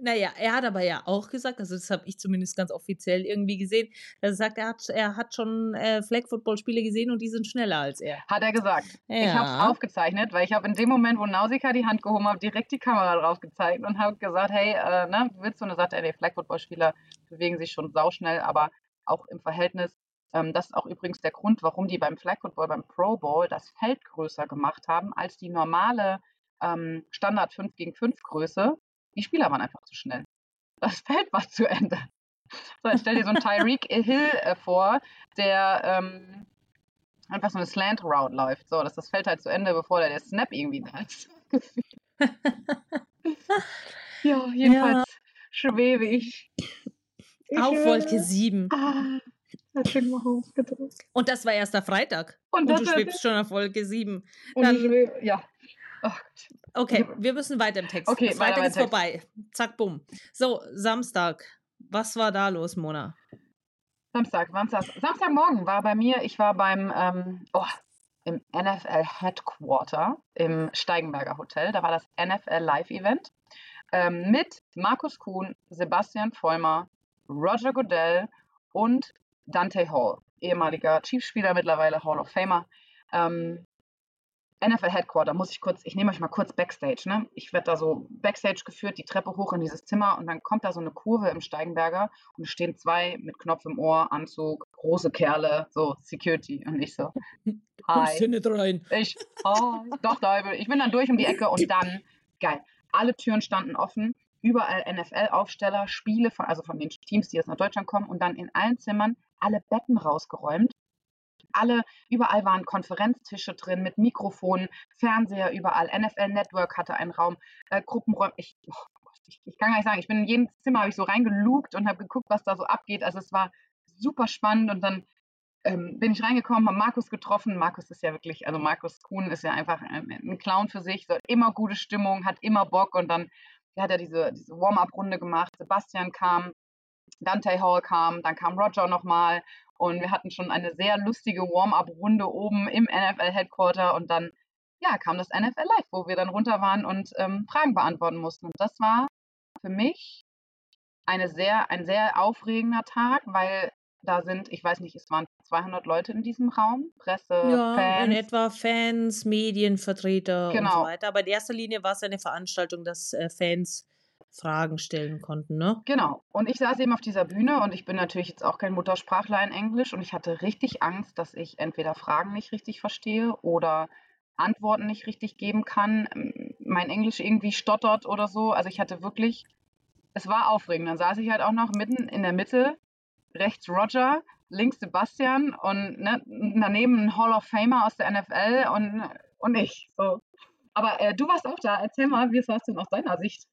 Naja, er hat aber ja auch gesagt, also das habe ich zumindest ganz offiziell irgendwie gesehen, dass er sagt, er hat, er hat schon äh, Flag-Football-Spiele gesehen und die sind schneller als er. Hat er gesagt. Ich habe es Ja. aufgezeichnet, weil ich habe in dem Moment, wo Nausika die Hand gehoben hat, direkt die Kamera drauf gezeigt und habe gesagt, hey, äh, ne, willst du? Und er sagte, ey, die Flag-Football-Spieler bewegen sich schon sauschnell, aber auch im Verhältnis. Ähm, das ist auch übrigens der Grund, warum die beim Flag-Football, beim Pro Bowl das Feld größer gemacht haben als die normale ähm, Standard 5 gegen 5 Größe. Die Spieler waren einfach zu schnell. Das Feld war zu Ende. So, jetzt stell dir so einen Tyreek Hill äh, vor, der ähm, einfach so eine Slant Route läuft. So, dass das Feld halt zu Ende, bevor der, der Snap irgendwie da ist. [LAUGHS] [LAUGHS] ja, jedenfalls schwebe ich. ich Auf. Wolke 7. Ah, Patrick Mahomes gedrückt. Und das war erst der Freitag. Und, Und du schwebst schon auf Wolke 7. und dann- ich schwebe, ja. Gott. Okay, wir müssen weiter im Text. Okay, weiter Freitag ist Text. vorbei. Zack, bumm. So, Samstag. Was war da los, Mona? Samstag, Samstag, Samstagmorgen war bei mir, ich war beim, ähm, oh, im NFL Headquarter im Steigenberger Hotel. Da war das NFL Live Event ähm, mit Markus Kuhn, Sebastian Vollmer, Roger Goodell und Dante Hall, ehemaliger Chiefs-Spieler, mittlerweile Hall of Famer. Ähm, NFL Headquarter, muss ich kurz, ich nehme euch mal kurz Backstage, ne? Ich werde da so Backstage geführt, die Treppe hoch in dieses Zimmer und dann kommt da so eine Kurve im Steigenberger und es stehen zwei mit Knopf im Ohr, Anzug, große Kerle, so Security. Und ich so, [LAUGHS] Kommst du nicht rein? Ich, hi. Doch, da, ich bin dann durch um die Ecke und dann, geil, alle Türen standen offen, überall NFL-Aufsteller, Spiele, von, also von den Teams, die jetzt nach Deutschland kommen und dann in allen Zimmern alle Betten rausgeräumt. Alle, überall waren Konferenztische drin mit Mikrofonen, Fernseher überall, NFL Network hatte einen Raum, äh, Gruppenräume. Ich, oh ich, ich, kann gar nicht sagen, ich bin in jedem Zimmer, habe ich so reingelugt und habe geguckt, was da so abgeht. Also es war super spannend und dann ähm, bin ich reingekommen, habe Markus getroffen. Markus ist ja wirklich, also Markus Kuhn ist ja einfach ein, ein Clown für sich, so immer gute Stimmung, hat immer Bock und dann hat er diese, diese Warm-up-Runde gemacht. Sebastian kam, Dante Hall kam, dann kam Roger nochmal und wir hatten schon eine sehr lustige Warm-up-Runde oben im NFL-Headquarter und dann ja, kam das NFL Live, wo wir dann runter waren und ähm, Fragen beantworten mussten. Und das war für mich eine sehr, ein sehr aufregender Tag, weil da sind, ich weiß nicht, es waren 200 Leute in diesem Raum, Presse, ja, Fans. in etwa Fans, Medienvertreter Genau. und so weiter. Aber in erster Linie war es eine Veranstaltung, dass äh, Fans Fragen stellen konnten, ne? Genau. Und ich saß eben auf dieser Bühne und ich bin natürlich jetzt auch kein Muttersprachler in Englisch und ich hatte richtig Angst, dass ich entweder Fragen nicht richtig verstehe oder Antworten nicht richtig geben kann, mein Englisch irgendwie stottert oder so. Also ich hatte wirklich, es war aufregend. Dann saß ich halt auch noch mitten in der Mitte, rechts Roger, links Sebastian und ne, daneben ein Hall of Famer aus der NFL und, und ich. So. Aber äh, du warst auch da. Erzähl mal, wie war es denn aus deiner Sicht?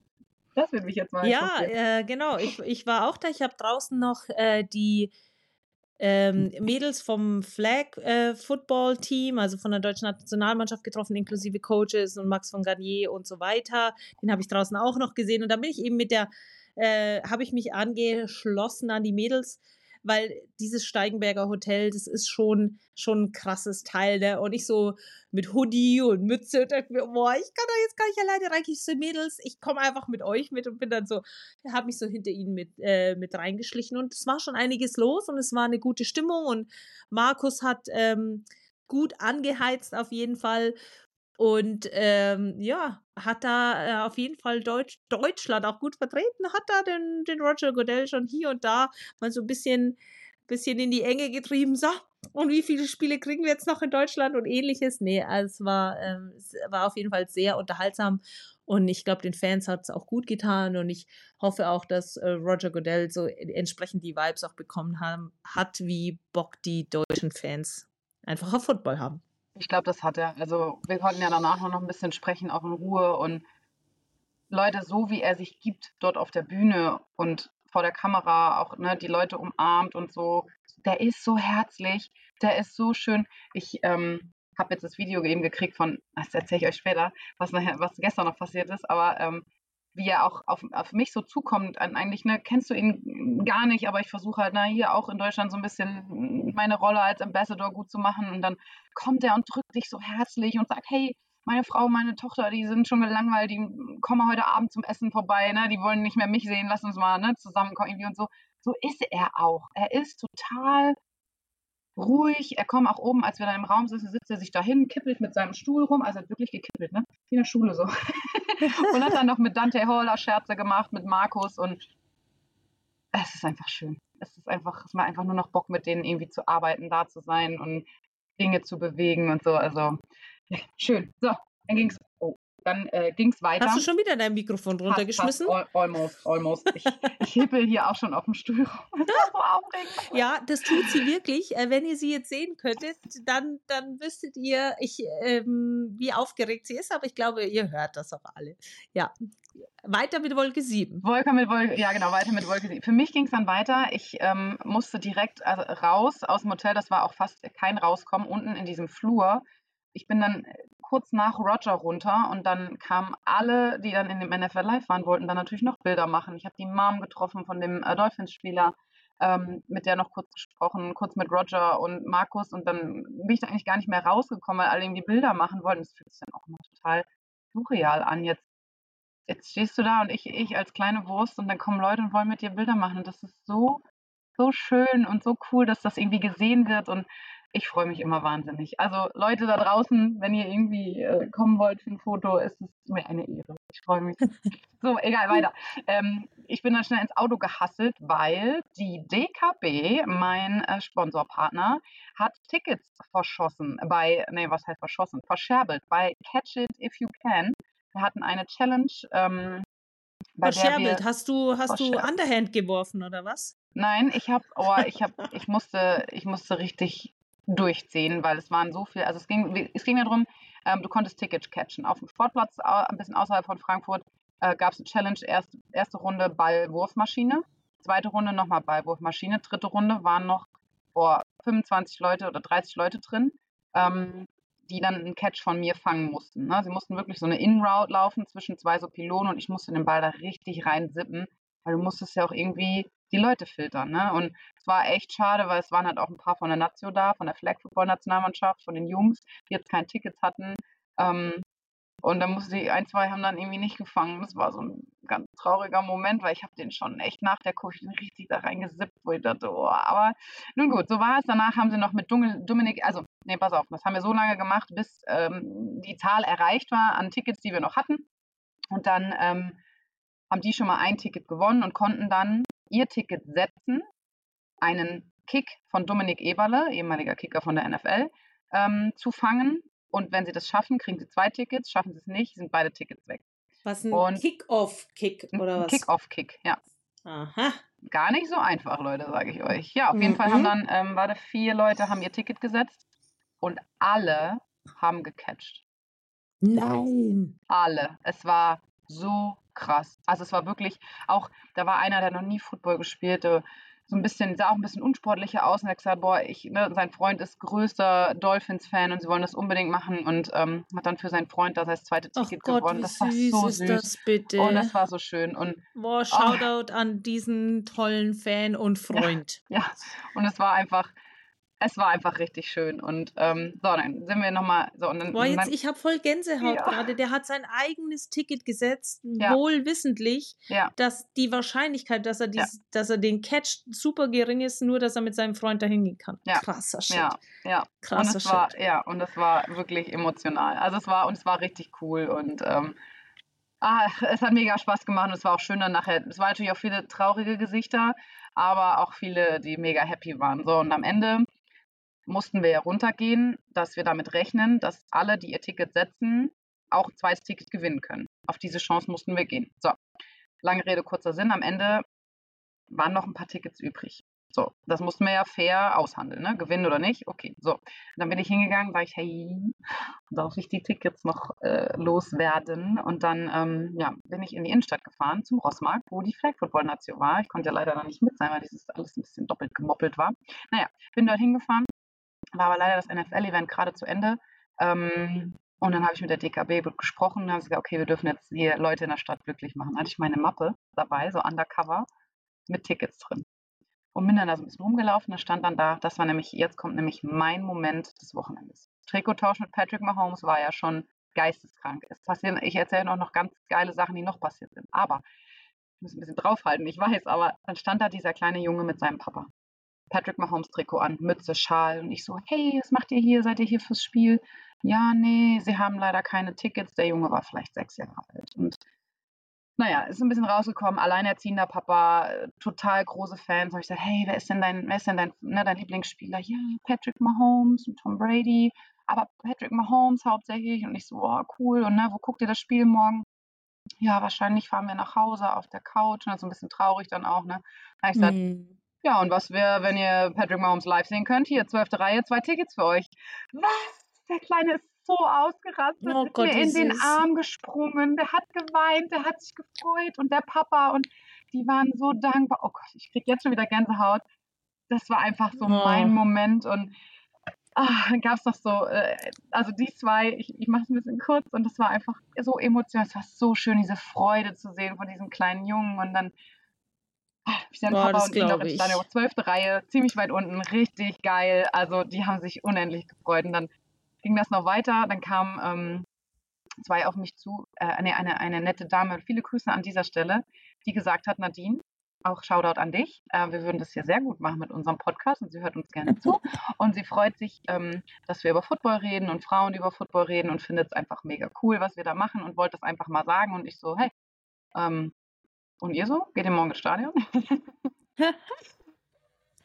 Das würde mich jetzt mal Ja, äh, genau. Ich, ich war auch da. Ich habe draußen noch äh, die ähm, Mädels vom Flag äh, Football Team, also von der deutschen Nationalmannschaft getroffen, inklusive Coaches und Max von Garnier und so weiter. Den habe ich draußen auch noch gesehen. Und da bin ich eben mit der, äh, habe ich mich angeschlossen an die Mädels, weil dieses Steigenberger Hotel, das ist schon, schon ein krasses Teil, ne? Und ich so mit Hoodie und Mütze und dachte mir, boah, ich kann da jetzt gar nicht alleine rein. Ich so, Mädels, ich komme einfach mit euch mit und bin dann so, habe mich so hinter ihnen mit, äh, mit reingeschlichen und es war schon einiges los und es war eine gute Stimmung und Markus hat ähm, gut angeheizt auf jeden Fall und ähm, ja, hat da äh, auf jeden Fall Deutsch, Deutschland auch gut vertreten, hat da den, den Roger Goodell schon hier und da mal so ein bisschen, bisschen in die Enge getrieben. So, und wie viele Spiele kriegen wir jetzt noch in Deutschland und ähnliches? Nee, es war, ähm, es war auf jeden Fall sehr unterhaltsam und ich glaube, den Fans hat es auch gut getan und ich hoffe auch, dass äh, Roger Goodell so entsprechend die Vibes auch bekommen haben, hat, wie Bock die deutschen Fans einfach auf Football haben. Ich glaube, das hat er. Also wir konnten ja danach noch ein bisschen sprechen, auch in Ruhe. Und Leute, so wie er sich gibt dort auf der Bühne und vor der Kamera, auch ne, die Leute umarmt und so, der ist so herzlich, der ist so schön. Ich ähm, habe jetzt das Video eben gekriegt von, das erzähle ich euch später, was, nachher, was gestern noch passiert ist, aber ähm, wie er auch auf, auf mich so zukommt, eigentlich, ne, kennst du ihn gar nicht, aber ich versuche halt, na, hier auch in Deutschland so ein bisschen meine Rolle als Ambassador gut zu machen und dann kommt er und drückt dich so herzlich und sagt, hey, meine Frau, meine Tochter, die sind schon gelangweilt, die kommen heute Abend zum Essen vorbei, ne? Die wollen nicht mehr mich sehen, lass uns mal ne, zusammenkommen irgendwie und so. So ist er auch. Er ist total ruhig. Er kommt auch oben, als wir da im Raum sitzen, sitzt er sich dahin, kippelt mit seinem Stuhl rum, also wirklich gekippelt, ne? Wie in der Schule so. [LAUGHS] [LAUGHS] und hat dann noch mit Dante Haller Scherze gemacht, mit Markus und es ist einfach schön. Es ist einfach, es macht einfach nur noch Bock, mit denen irgendwie zu arbeiten, da zu sein und Dinge zu bewegen und so. Also schön. So, dann ging's. Oh, dann äh, ging's weiter. Hast du schon wieder dein Mikrofon runtergeschmissen? Fast, fast, almost, almost. Ich, [LAUGHS] ich hippel hier auch schon auf dem Stuhl rum. [LAUGHS] So. Ja, das tut sie wirklich. Äh, wenn ihr sie jetzt sehen könntet, dann, dann wüsstet ihr, ich, ähm, wie aufgeregt sie ist, aber ich glaube, ihr hört das auch alle. Ja. Weiter mit Wolke 7. Wolke mit Wolke, ja genau, weiter mit Wolke 7. Für mich ging es dann weiter. Ich ähm, musste direkt also raus aus dem Hotel. Das war auch fast kein Rauskommen unten in diesem Flur. Ich bin dann kurz nach Roger runter und dann kamen alle, die dann in dem NFL Live waren, wollten dann natürlich noch Bilder machen. Ich habe die Mom getroffen von dem äh, Dolphins-Spieler, ähm, mit der noch kurz gesprochen, kurz mit Roger und Markus und dann bin ich da eigentlich gar nicht mehr rausgekommen, weil alle irgendwie Bilder machen wollten. Das fühlt sich dann auch immer total surreal an. Jetzt, jetzt stehst du da und ich, ich als kleine Wurst und dann kommen Leute und wollen mit dir Bilder machen und das ist so, so schön und so cool, dass das irgendwie gesehen wird und ich freue mich immer wahnsinnig. Also Leute da draußen, wenn ihr irgendwie äh, kommen wollt für ein Foto, ist es mir eine Ehre. Ich freue mich. so, egal, weiter. Ähm, ich bin dann schnell ins Auto gehasselt, weil die DKB, mein äh, Sponsorpartner, hat Tickets verschossen bei, nee, was heißt verschossen? Verscherbelt bei Catch It If You Can. Wir hatten eine Challenge. Ähm, bei Verscherbelt, hast du, hast du Underhand geworfen oder was? Nein, ich habe, oh, ich habe, ich musste, ich musste richtig durchziehen, weil es waren so viele, also es ging, es ging ja darum, ähm, du konntest Tickets catchen. Auf dem Sportplatz, ein bisschen außerhalb von Frankfurt, äh, gab es eine Challenge, erst, erste Runde Ballwurfmaschine, zweite Runde nochmal Ballwurfmaschine, dritte Runde waren noch oh, 25 Leute oder 30 Leute drin, ähm, die dann einen Catch von mir fangen mussten. Ne? Sie mussten wirklich so eine In-Route laufen zwischen zwei so Pylonen und ich musste den Ball da richtig rein sippen, weil du musstest ja auch irgendwie die Leute filtern. Ne? Und es war echt schade, weil es waren halt auch ein paar von der Nazio da, von der Flag Football Nationalmannschaft, von den Jungs, die jetzt keine Tickets hatten. Ähm, und dann musste ich, ein, zwei haben dann irgendwie nicht gefangen. Das war so ein ganz trauriger Moment, weil ich habe den schon echt nach der Kursche richtig da reingesippt, wo ich dachte, oh, aber nun gut, so war es. Danach haben sie noch mit Dominik, also, nee, pass auf, das haben wir so lange gemacht, bis ähm, die Zahl erreicht war an Tickets, die wir noch hatten. Und dann ähm, haben die schon mal ein Ticket gewonnen und konnten dann ihr Ticket setzen, einen Kick von Dominik Eberle, ehemaliger Kicker von der NFL, ähm, zu fangen. Und wenn sie das schaffen, kriegen sie zwei Tickets. Schaffen sie es nicht, sind beide Tickets weg. Was ein Kick-Off-Kick oder was? Kick-Off-Kick, ja. Aha. Gar nicht so einfach, Leute, sage ich euch. Ja, auf jeden mhm. Fall haben dann, ähm, warte, vier Leute haben ihr Ticket gesetzt und alle haben gecatcht. Nein. Alle. Es war so krass. Also es war wirklich auch, da war einer, der noch nie Football gespielte, so ein bisschen, sah auch ein bisschen unsportlicher aus und hat gesagt, boah, ich, ne, sein Freund ist größter Dolphins-Fan und sie wollen das unbedingt machen und ähm, hat dann für seinen Freund da das zweite Ticket Ach Gott, gewonnen. Das war so süß. Das bitte? Und das war so schön. Und, boah, Shoutout oh. an diesen tollen Fan und Freund. Ja, ja. und es war einfach, es war einfach richtig schön. Und ähm, so, dann sind wir nochmal. So, Boah, jetzt, ich habe voll Gänsehaut ja. gerade. Der hat sein eigenes Ticket gesetzt, ja. wohl wissentlich, ja. dass die Wahrscheinlichkeit, dass er, dies, dass er den catcht, super gering ist, nur dass er mit seinem Freund dahin gehen kann. Krasser Shit. Ja, ja. Krasser und Shit. War, ja, und es war wirklich emotional. Also es war, und es war richtig cool. Und ähm, ah, es hat mega Spaß gemacht und es war auch schön dann nachher. Es waren natürlich auch viele traurige Gesichter, aber auch viele, die mega happy waren. So, und am Ende mussten wir ja runtergehen, dass wir damit rechnen, dass alle, die ihr Ticket setzen, auch ein zweites Ticket gewinnen können. Auf diese Chance mussten wir gehen. So, lange Rede, kurzer Sinn. Am Ende waren noch ein paar Tickets übrig. So, das mussten wir ja fair aushandeln, ne? Gewinnen oder nicht? Okay, so. dann bin ich hingegangen, sage ich, hey, darf ich die Tickets noch äh, loswerden? Und dann ähm, ja, bin ich in die Innenstadt gefahren zum Rossmarkt, wo die Flag Football Nation war. Ich konnte ja leider noch nicht mit sein, weil dieses alles ein bisschen doppelt gemoppelt war. Naja, bin dort hingefahren, war aber leider das NFL-Event gerade zu Ende. Ähm, und dann habe ich mit der DKB gesprochen und habe gesagt, okay, wir dürfen jetzt hier Leute in der Stadt glücklich machen. Dann hatte ich meine Mappe dabei, so undercover, mit Tickets drin. Und bin dann da so ein bisschen rumgelaufen, da stand dann da, das war nämlich, jetzt kommt nämlich mein Moment des Wochenendes. Trikottausch mit Patrick Mahomes war ja schon geisteskrank. Es passieren, ich erzähle noch, noch ganz geile Sachen, die noch passiert sind. Aber ich muss ein bisschen draufhalten, ich weiß, aber dann stand da dieser kleine Junge mit seinem Papa. Patrick Mahomes Trikot an, Mütze, Schal. Und ich so, hey, was macht ihr hier? Seid ihr hier fürs Spiel? Ja, nee, sie haben leider keine Tickets. Der Junge war vielleicht sechs Jahre alt. Und naja, ist ein bisschen rausgekommen, alleinerziehender Papa, total große Fans. Und ich gesagt, hey, wer ist denn dein, wer ist denn dein, ne, dein Lieblingsspieler? Ja, Patrick Mahomes und Tom Brady. Aber Patrick Mahomes hauptsächlich. Und ich so, oh, cool. Und ne, wo guckt ihr das Spiel morgen? Ja, wahrscheinlich fahren wir nach Hause auf der Couch. Und ist ein bisschen traurig dann auch, ne? Da habe ich gesagt, mm. Ja, und was wäre, wenn ihr Patrick Mahomes live sehen könnt? Hier, zwölfte Reihe, zwei Tickets für euch. Was? Der Kleine ist so ausgerastet, oh Gott, mir in den Arm gesprungen, der hat geweint, der hat sich gefreut und der Papa und die waren so dankbar. Oh Gott, ich krieg jetzt schon wieder Gänsehaut. Das war einfach so oh. mein Moment und ach, dann gab es noch so, äh, also die zwei, ich, ich mache es ein bisschen kurz und das war einfach so emotional, es war so schön, diese Freude zu sehen von diesem kleinen Jungen und dann ich sehe Boah, Papa und ihn noch in Stadion, zwölfte Reihe, ziemlich weit unten, richtig geil. Also die haben sich unendlich gefreut. Und dann ging das noch weiter. Dann kam ähm, zwei auf mich zu, äh, eine, eine, eine nette Dame, viele Grüße an dieser Stelle, die gesagt hat, Nadine, auch Shoutout an dich. Äh, wir würden das hier sehr gut machen mit unserem Podcast und sie hört uns gerne zu. Und sie freut sich, ähm, dass wir über Football reden und Frauen über Football reden und findet es einfach mega cool, was wir da machen und wollte es einfach mal sagen. Und ich so, hey, ähm, und ihr so? Geht ihr morgen ins Stadion? [LAUGHS]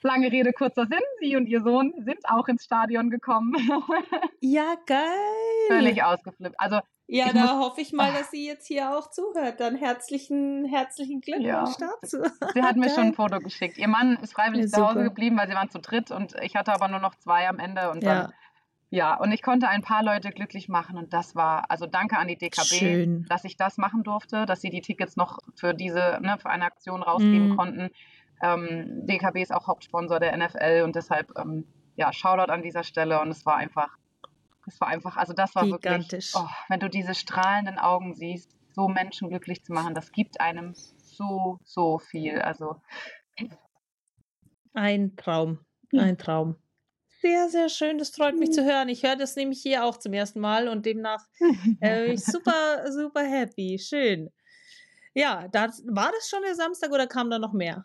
Lange Rede, kurzer Sinn. Sie und ihr Sohn sind auch ins Stadion gekommen. [LAUGHS] ja, geil. Völlig ausgeflippt. Also ja, da muss, hoffe ich mal, dass sie jetzt hier auch zuhört. Dann herzlichen, herzlichen Glückwunsch ja. dazu. Sie hat mir schon ein [LAUGHS] Foto geschickt. Ihr Mann ist freiwillig ja, zu Hause geblieben, weil sie waren zu dritt und ich hatte aber nur noch zwei am Ende und dann. Ja, und ich konnte ein paar Leute glücklich machen und das war, also danke an die DKB, Schön. dass ich das machen durfte, dass sie die Tickets noch für diese, ne, für eine Aktion rausgeben mm. konnten. Ähm, DKB ist auch Hauptsponsor der NFL und deshalb, ähm, ja, Shoutout an dieser Stelle und es war einfach das war einfach, also das war Gigantisch. wirklich, oh, wenn du diese strahlenden Augen siehst, so Menschen glücklich zu machen, das gibt einem so, so viel. Also ein Traum, ein Traum. Sehr, sehr schön. Das freut mich zu hören. Ich höre das nämlich hier auch zum ersten Mal und demnach [LAUGHS] äh, ich super, super happy. Schön. Ja, das, war das schon der Samstag oder kam da noch mehr?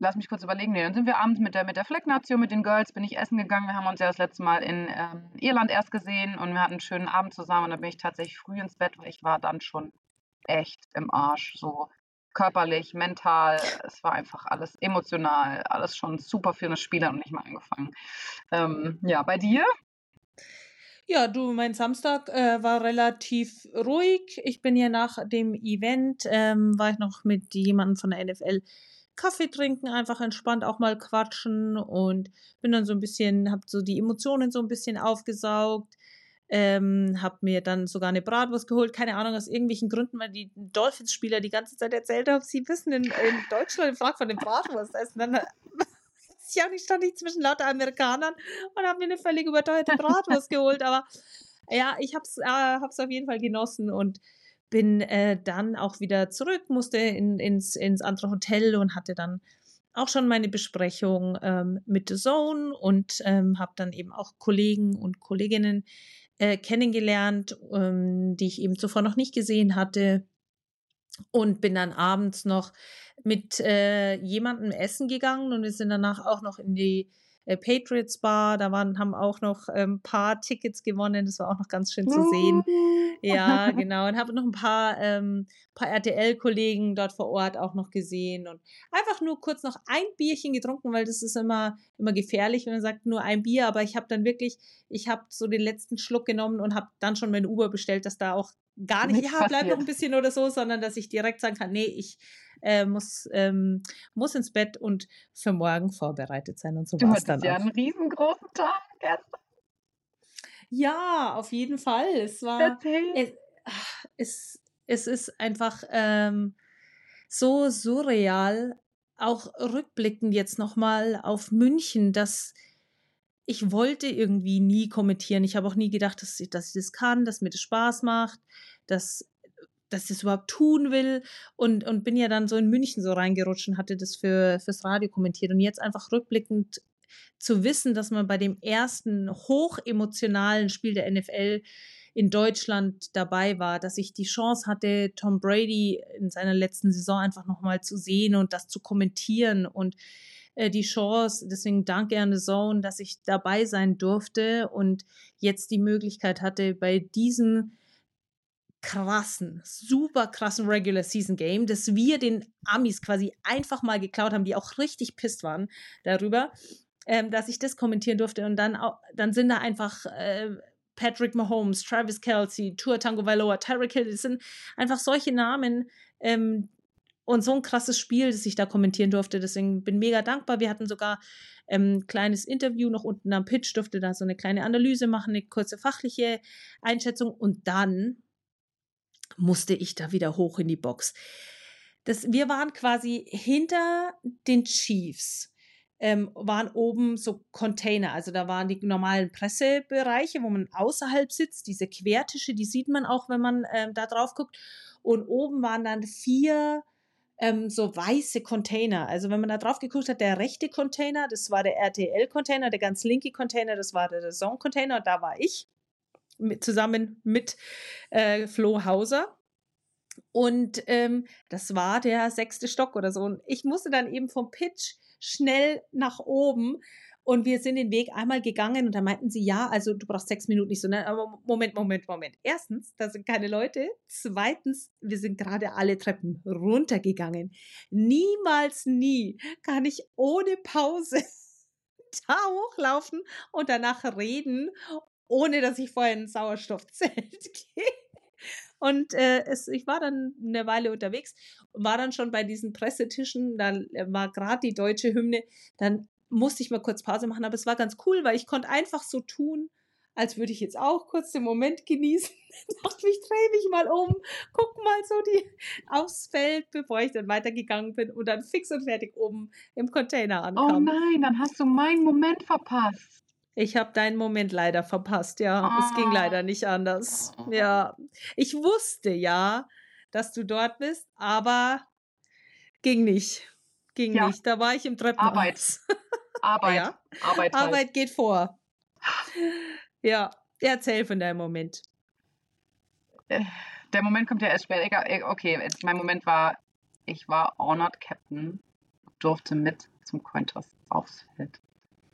lass mich kurz überlegen, nee, dann sind wir abends mit der, mit der Fleck-Nation, mit den Girls, bin ich essen gegangen. Wir haben uns ja das letzte Mal in ähm, Irland erst gesehen und wir hatten einen schönen Abend zusammen. Und dann bin ich tatsächlich früh ins Bett, weil ich war dann schon echt im Arsch, so körperlich, mental. Es war einfach alles emotional, alles schon super für eine Spieler und nicht mal angefangen. Ähm, ja, bei dir? Ja, du, mein Samstag äh, war relativ ruhig. Ich bin hier nach dem Event, ähm, war ich noch mit jemandem von der NFL Kaffee trinken, einfach entspannt auch mal quatschen und bin dann so ein bisschen, hab so die Emotionen so ein bisschen aufgesaugt. Ähm, hab mir dann sogar eine Bratwurst geholt, keine Ahnung, aus irgendwelchen Gründen, weil die Dolphins-Spieler die ganze Zeit erzählt haben, sie wissen in, in Deutschland fragt von dem Bratwurst essen. Dann nicht stand ich zwischen lauter Amerikanern und habe mir eine völlig überteuerte Bratwurst geholt, aber ja, ich hab's, äh, hab's auf jeden Fall genossen und bin äh, dann auch wieder zurück, musste in, ins, ins andere Hotel und hatte dann auch schon meine Besprechung ähm, mit The Zone und ähm, habe dann eben auch Kollegen und Kolleginnen äh, kennengelernt, ähm, die ich eben zuvor noch nicht gesehen hatte. Und bin dann abends noch mit äh, jemandem essen gegangen und wir sind danach auch noch in die Patriots Bar. Da waren, haben auch noch ein ähm, paar Tickets gewonnen. Das war auch noch ganz schön zu sehen. Ja, [LAUGHS] genau. Und habe noch ein paar, ähm, paar RTL-Kollegen dort vor Ort auch noch gesehen und einfach nur kurz noch ein Bierchen getrunken, weil das ist immer, immer gefährlich, wenn man sagt nur ein Bier. Aber ich habe dann wirklich, ich habe so den letzten Schluck genommen und habe dann schon mein Uber bestellt, dass da auch gar nicht, Nichts ja, bleib noch ein bisschen oder so, sondern dass ich direkt sagen kann, nee, ich äh, muss, ähm, muss ins Bett und für morgen vorbereitet sein und so war es dann ja auch. einen riesengroßen Tag gestern. Ja, auf jeden Fall. Es war, es, es, es ist einfach ähm, so surreal, auch rückblickend jetzt nochmal auf München, dass ich wollte irgendwie nie kommentieren. Ich habe auch nie gedacht, dass ich, dass ich das kann, dass mir das Spaß macht, dass dass ich das überhaupt tun will und, und bin ja dann so in München so reingerutscht und hatte das für, fürs Radio kommentiert. Und jetzt einfach rückblickend zu wissen, dass man bei dem ersten hochemotionalen Spiel der NFL in Deutschland dabei war, dass ich die Chance hatte, Tom Brady in seiner letzten Saison einfach nochmal zu sehen und das zu kommentieren und äh, die Chance, deswegen danke an The Zone, dass ich dabei sein durfte und jetzt die Möglichkeit hatte, bei diesem krassen, super krassen Regular Season Game, dass wir den Amis quasi einfach mal geklaut haben, die auch richtig pisst waren darüber, ähm, dass ich das kommentieren durfte und dann, auch, dann sind da einfach äh, Patrick Mahomes, Travis Kelsey, Tua Tango Valoa, Tyreek Hill, das sind einfach solche Namen, ähm, und so ein krasses Spiel, das ich da kommentieren durfte. Deswegen bin mega dankbar. Wir hatten sogar ein ähm, kleines Interview noch unten am Pitch, durfte da so eine kleine Analyse machen, eine kurze fachliche Einschätzung. Und dann musste ich da wieder hoch in die Box. Das, wir waren quasi hinter den Chiefs. Ähm, waren oben so Container, also da waren die normalen Pressebereiche, wo man außerhalb sitzt, diese Quertische, die sieht man auch, wenn man ähm, da drauf guckt. Und oben waren dann vier ähm, so weiße Container. Also wenn man da drauf geguckt hat, der rechte Container, das war der RTL-Container, der ganz linke Container, das war der Song-Container, und da war ich mit, zusammen mit äh, Flo Hauser. Und ähm, das war der sechste Stock oder so. Und ich musste dann eben vom Pitch schnell nach oben. Und wir sind den Weg einmal gegangen und da meinten sie, ja, also du brauchst sechs Minuten nicht so, ne? Aber Moment, Moment, Moment. Erstens, da sind keine Leute. Zweitens, wir sind gerade alle Treppen runtergegangen. Niemals, nie kann ich ohne Pause [LAUGHS] da hochlaufen und danach reden, ohne dass ich vorher in ein Sauerstoffzelt [LAUGHS] gehe. Und äh, es, ich war dann eine Weile unterwegs und war dann schon bei diesen Pressetischen, da war gerade die deutsche Hymne, dann musste ich mal kurz Pause machen, aber es war ganz cool, weil ich konnte einfach so tun, als würde ich jetzt auch kurz den Moment genießen. [LAUGHS] dachte ich, drehe mich mal um, guck mal so die [LAUGHS] aufs Feld, bevor ich dann weitergegangen bin und dann fix und fertig oben im Container ankam. Oh nein, dann hast du meinen Moment verpasst. Ich habe deinen Moment leider verpasst, ja. Oh. Es ging leider nicht anders. Ja. Ich wusste ja, dass du dort bist, aber ging nicht. Ging ja. nicht. Da war ich im Treppenhaus. Arbeit. [LAUGHS] Arbeit. ja? Arbeit, halt. Arbeit geht vor. Ja, erzähl von deinem Moment. Äh, der Moment kommt ja erst später. Okay, mein Moment war, ich war Honored Captain, durfte mit zum Cointoss aufs Feld.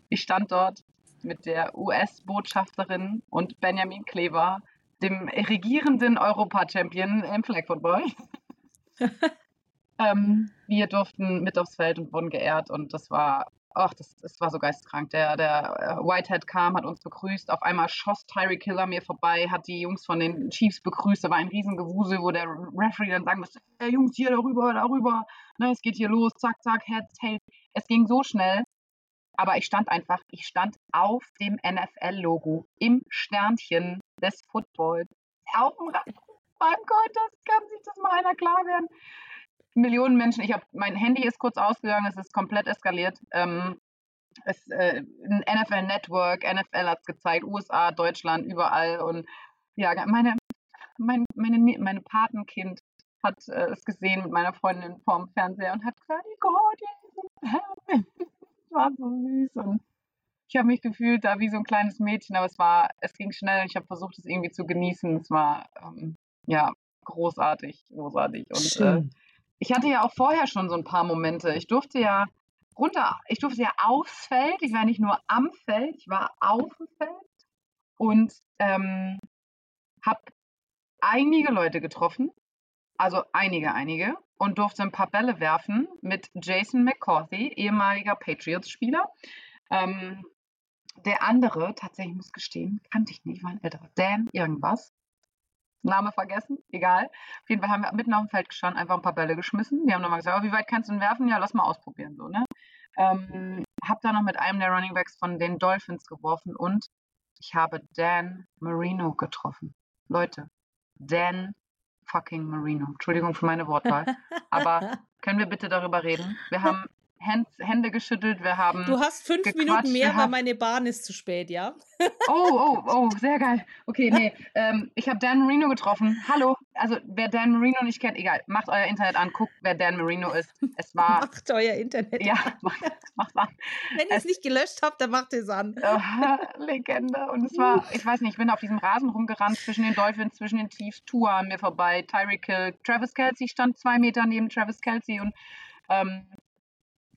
Ich stand dort mit der US-Botschafterin und Benjamin Kleber, dem regierenden Europa-Champion im Flag Football. [LAUGHS] ähm, wir durften mit aufs Feld und wurden geehrt und das war ach, das, das war so geistkrank. Der, der äh, Whitehead kam, hat uns begrüßt. Auf einmal schoss Tyree Killer mir vorbei, hat die Jungs von den Chiefs begrüßt. Da war ein Riesengewusel, wo der Referee dann sagen musste, hey Jungs, hier darüber, darüber. Ne, es geht hier los, zack, zack, Head, Tail. Es ging so schnell. Aber ich stand einfach, ich stand auf dem NFL-Logo im Sternchen des Footballs. Auf dem Rad. Mein Gott, das kann sich das mal einer klar werden. Millionen Menschen. Ich habe mein Handy ist kurz ausgegangen, es ist komplett eskaliert. Ähm, es, äh, NFL Network, NFL hat es gezeigt, USA, Deutschland, überall. Und ja, meine, mein, meine, meine Patenkind hat äh, es gesehen mit meiner Freundin vorm Fernseher und hat gesagt, Gott, es war so süß. Und ich habe mich gefühlt da wie so ein kleines Mädchen, aber es war, es ging schnell und ich habe versucht, es irgendwie zu genießen. Es war ähm, ja großartig, großartig. Und äh, ich hatte ja auch vorher schon so ein paar Momente. Ich durfte ja runter, ich durfte ja aufs Feld. Ich war nicht nur am Feld, ich war auf dem Feld und ähm, habe einige Leute getroffen, also einige, einige, und durfte ein paar Bälle werfen mit Jason McCarthy, ehemaliger Patriots-Spieler. Ähm, der andere, tatsächlich muss gestehen, kannte ich nicht, war ein älterer, Dan irgendwas. Name vergessen, egal. Auf jeden Fall haben wir mitten auf dem Feld gestanden, einfach ein paar Bälle geschmissen. Die haben nochmal gesagt, oh, wie weit kannst du denn werfen? Ja, lass mal ausprobieren. So, ne? Ähm, hab da noch mit einem der Running Backs von den Dolphins geworfen und ich habe Dan Marino getroffen. Leute, Dan fucking Marino. Entschuldigung für meine Wortwahl. Aber [LAUGHS] können wir bitte darüber reden? Wir haben Hände geschüttelt, wir haben. Du hast fünf Minuten mehr, weil meine Bahn ist zu spät, ja? Oh, oh, oh, [LAUGHS] sehr geil. Okay, nee, ähm, ich habe Dan Marino getroffen. Hallo, also wer Dan Marino nicht kennt, egal, macht euer Internet an, guckt, wer Dan Marino ist. Es war. [LAUGHS] Macht euer Internet ja, an. Macht, macht an. Wenn ihr es nicht gelöscht habt, dann macht es an. Legende. Und es war, ich weiß nicht, ich bin auf diesem Rasen rumgerannt, zwischen den Dolphins, zwischen den Chiefs, Tour an mir vorbei, Tyreek Hill, Travis Kelsey stand zwei Meter neben Travis Kelsey und ähm,